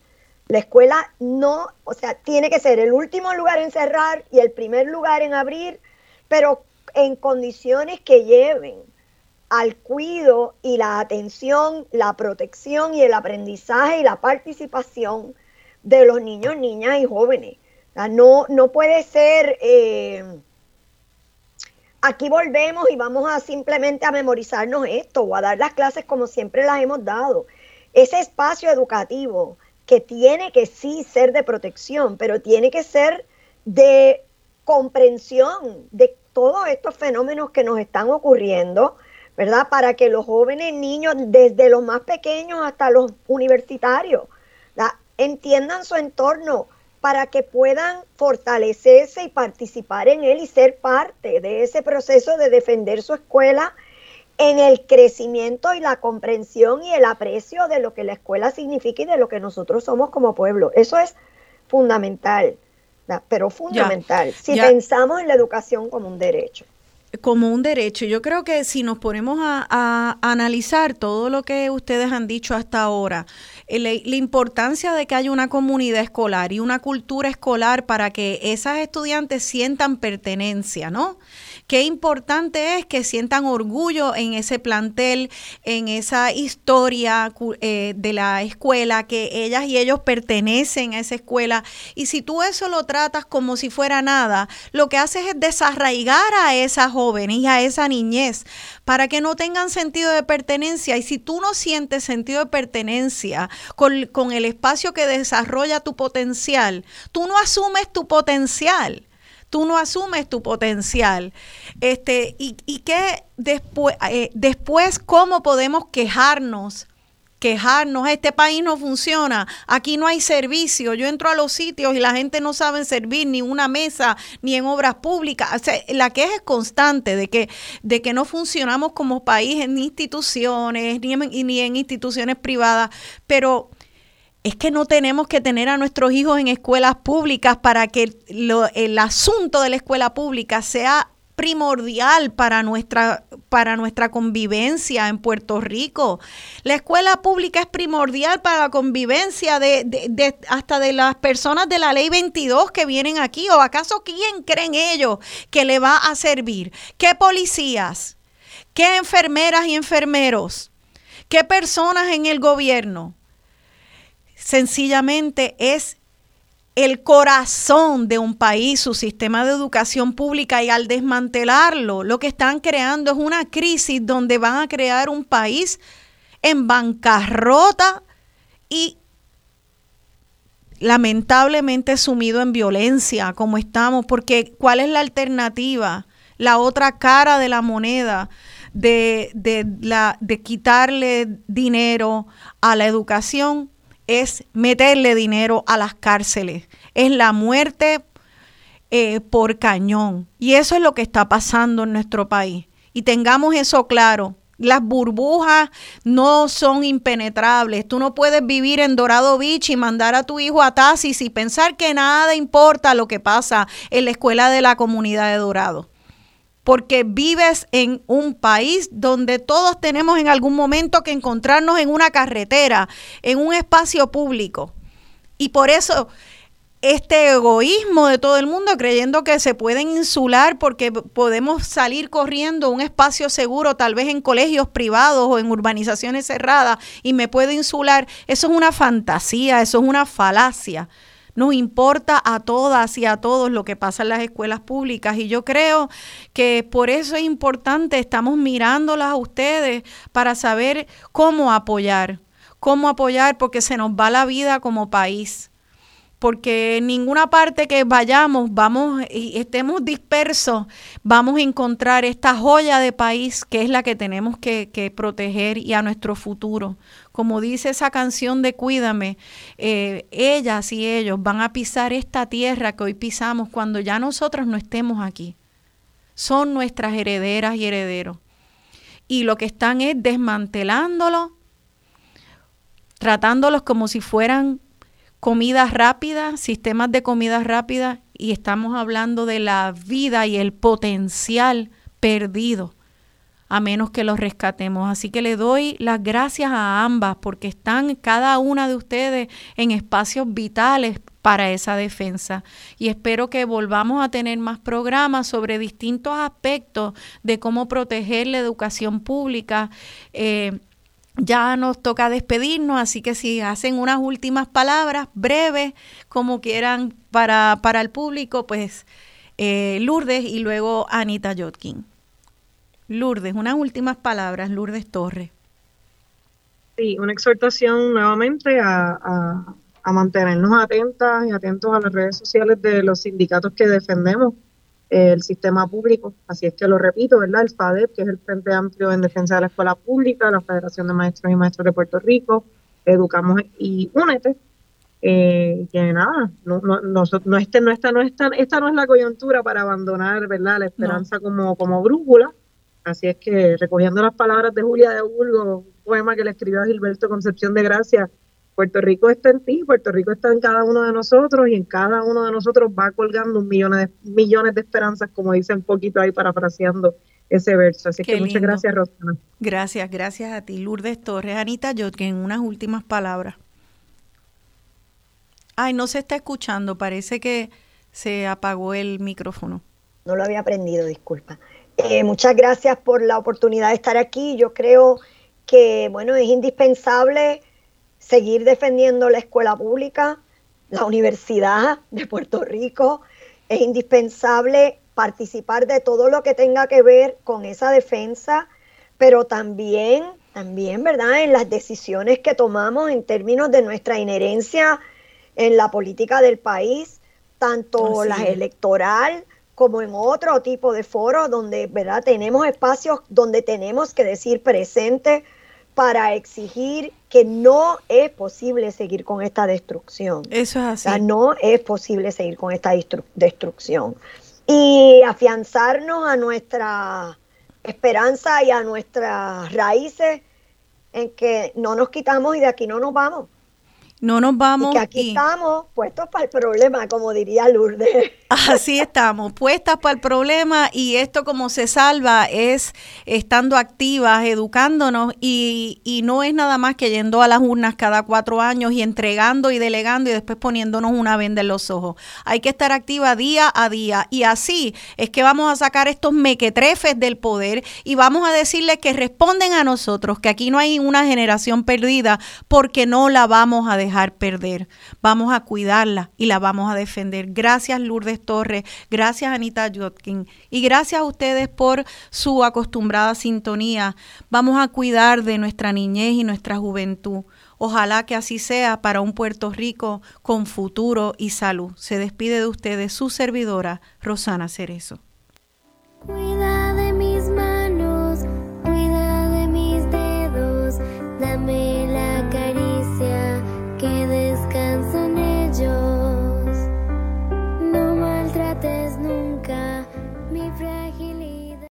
La escuela no, o sea, tiene que ser el último lugar en cerrar y el primer lugar en abrir, pero en condiciones que lleven al cuidado y la atención, la protección y el aprendizaje y la participación de los niños, niñas y jóvenes. no, no puede ser, eh, aquí volvemos y vamos a simplemente a memorizarnos esto o a dar las clases como siempre las hemos dado. Ese espacio educativo que tiene que sí ser de protección, pero tiene que ser de comprensión de todos estos fenómenos que nos están ocurriendo, ¿verdad? Para que los jóvenes niños, desde los más pequeños hasta los universitarios, entiendan su entorno para que puedan fortalecerse y participar en él y ser parte de ese proceso de defender su escuela en el crecimiento y la comprensión y el aprecio de lo que la escuela significa y de lo que nosotros somos como pueblo. Eso es fundamental, pero fundamental, si pensamos en la educación como un derecho como un derecho. Yo creo que si nos ponemos a, analizar todo lo que ustedes han dicho hasta ahora, eh, la, importancia de que haya una comunidad escolar y una cultura escolar para que esas estudiantes sientan pertenencia, ¿no? Qué importante es que sientan orgullo en ese plantel, en esa historia eh, de la escuela, que ellas y ellos pertenecen a esa escuela. Y si tú eso lo tratas como si fuera nada, lo que haces es desarraigar a esa joven y a esa niñez para que no tengan sentido de pertenencia. Y si tú no sientes sentido de pertenencia con, con el espacio que desarrolla tu potencial, tú no asumes tu potencial tú no asumes tu potencial. Este, y, y que después, eh, después, ¿cómo podemos quejarnos? quejarnos, este país no funciona, aquí no hay servicio, yo entro a los sitios y la gente no sabe servir ni una mesa ni en obras públicas. la queja es constante de que, de que no funcionamos como país en instituciones ni ni en instituciones privadas, pero es que no tenemos que tener a nuestros hijos en escuelas públicas para que el asunto de la escuela pública sea primordial para nuestra, para nuestra convivencia en Puerto Rico. La escuela pública es primordial para la convivencia de, hasta de las personas de la ley 22 que vienen aquí. ¿O acaso quién creen ellos que le va a servir? ¿Qué policías? ¿Qué enfermeras y enfermeros? ¿Qué personas en el gobierno? Sencillamente es el corazón de un país, su sistema de educación pública, y al desmantelarlo, lo que están creando es una crisis donde van a crear un país en bancarrota y lamentablemente sumido en violencia como estamos, porque ¿cuál es la alternativa? La otra cara de la moneda de, de, la, de quitarle dinero a la educación es meterle dinero a las cárceles. Es la muerte eh, por cañón. Y eso es lo que está pasando en nuestro país. Y tengamos eso claro. Las burbujas no son impenetrables. Tú no puedes vivir en Dorado Beach y mandar a tu hijo a Tasis y pensar que nada importa lo que pasa en la escuela de la comunidad de Dorado porque vives en un país donde todos tenemos en algún momento que encontrarnos en una carretera, en un espacio público. Y por eso este egoísmo de todo el mundo creyendo que se pueden insular porque podemos salir corriendo a un espacio seguro, tal vez en colegios privados o en urbanizaciones cerradas, y me puedo insular, eso es una fantasía, eso es una falacia. Nos importa a todas y a todos lo que pasa en las escuelas públicas y yo creo que por eso es importante, estamos mirándolas a ustedes para saber cómo apoyar, cómo apoyar porque se nos va la vida como país porque en ninguna parte que vayamos, vamos y estemos dispersos, vamos a encontrar esta joya de país que es la que tenemos que, proteger y a nuestro futuro. Como dice esa canción de Cuídame, eh, ellas y ellos van a pisar esta tierra que hoy pisamos cuando ya nosotros no estemos aquí. Son nuestras herederas y herederos. Y lo que están es desmantelándolo, tratándolos como si fueran comida rápida, sistemas de comida rápida, y estamos hablando de la vida y el potencial perdido, a menos que los rescatemos. Así que le doy las gracias a ambas porque están cada una de ustedes en espacios vitales para esa defensa. Y espero que volvamos a tener más programas sobre distintos aspectos de cómo proteger la educación pública. Eh, ya nos toca despedirnos, así que si hacen unas últimas palabras breves, como quieran, para, para el público, pues eh, Lourdes y luego Anita Jotkin. Lourdes, unas últimas palabras, Lourdes Torres. Sí, una exhortación nuevamente a, a, a mantenernos atentas y atentos a las redes sociales de los sindicatos que defendemos el sistema público. Así es que lo repito, ¿verdad? El FADEP, que es el Frente Amplio en Defensa de la Escuela Pública, la Federación de Maestros y Maestros de Puerto Rico, Educamos y Únete. Eh, que nada, no, no, no, no, este, no, esta, no, esta, esta no es la coyuntura para abandonar, ¿verdad? La esperanza como, como brújula. Así es que recogiendo las palabras de Julia de Burgos, un poema que le escribió a Gilberto Concepción de Gracia, Puerto Rico está en ti, Puerto Rico está en cada uno de nosotros y en cada uno de nosotros va colgando un millones de, millones de esperanzas, como dice un poquito ahí parafraseando ese verso. Así que muchas gracias, Rosana. Gracias, gracias a ti, Lourdes Torres. Anita en unas últimas palabras. Ay, no se está escuchando, parece que se apagó el micrófono. No lo había aprendido, disculpa. Eh, muchas gracias por la oportunidad de estar aquí. Yo creo que, bueno, es indispensable seguir defendiendo la escuela pública, la Universidad de Puerto Rico. Es indispensable participar de todo lo que tenga que ver con esa defensa, pero también, también, ¿verdad?, en las decisiones que tomamos en términos de nuestra inherencia en la política del país, tanto la electoral como en otro tipo de foros donde, ¿verdad?, tenemos espacios donde tenemos que decir presente para exigir que no es posible seguir con esta destrucción. Eso es así. O sea, no es posible seguir con esta destrucción. Y afianzarnos a nuestra esperanza y a nuestras raíces en que no nos quitamos y de aquí no nos vamos. No nos vamos. Y que aquí estamos puestos para el problema, como diría Lourdes. Así estamos, puestas para el problema y esto como se salva es estando activas, educándonos y, y no es nada más que yendo a las urnas cada cuatro años y entregando y delegando y después poniéndonos una venda en los ojos. Hay que estar activa día a día y así es que vamos a sacar estos mequetrefes del poder y vamos a decirles que responden a nosotros, que aquí no hay una generación perdida porque no la vamos a dejar perder. Vamos a cuidarla y la vamos a defender. Gracias Lourdes Torres, gracias Anita Jotkin y gracias a ustedes por su acostumbrada sintonía. Vamos a cuidar de nuestra niñez y nuestra juventud. Ojalá que así sea para un Puerto Rico con futuro y salud. Se despide de ustedes su servidora, Rosana Cerezo.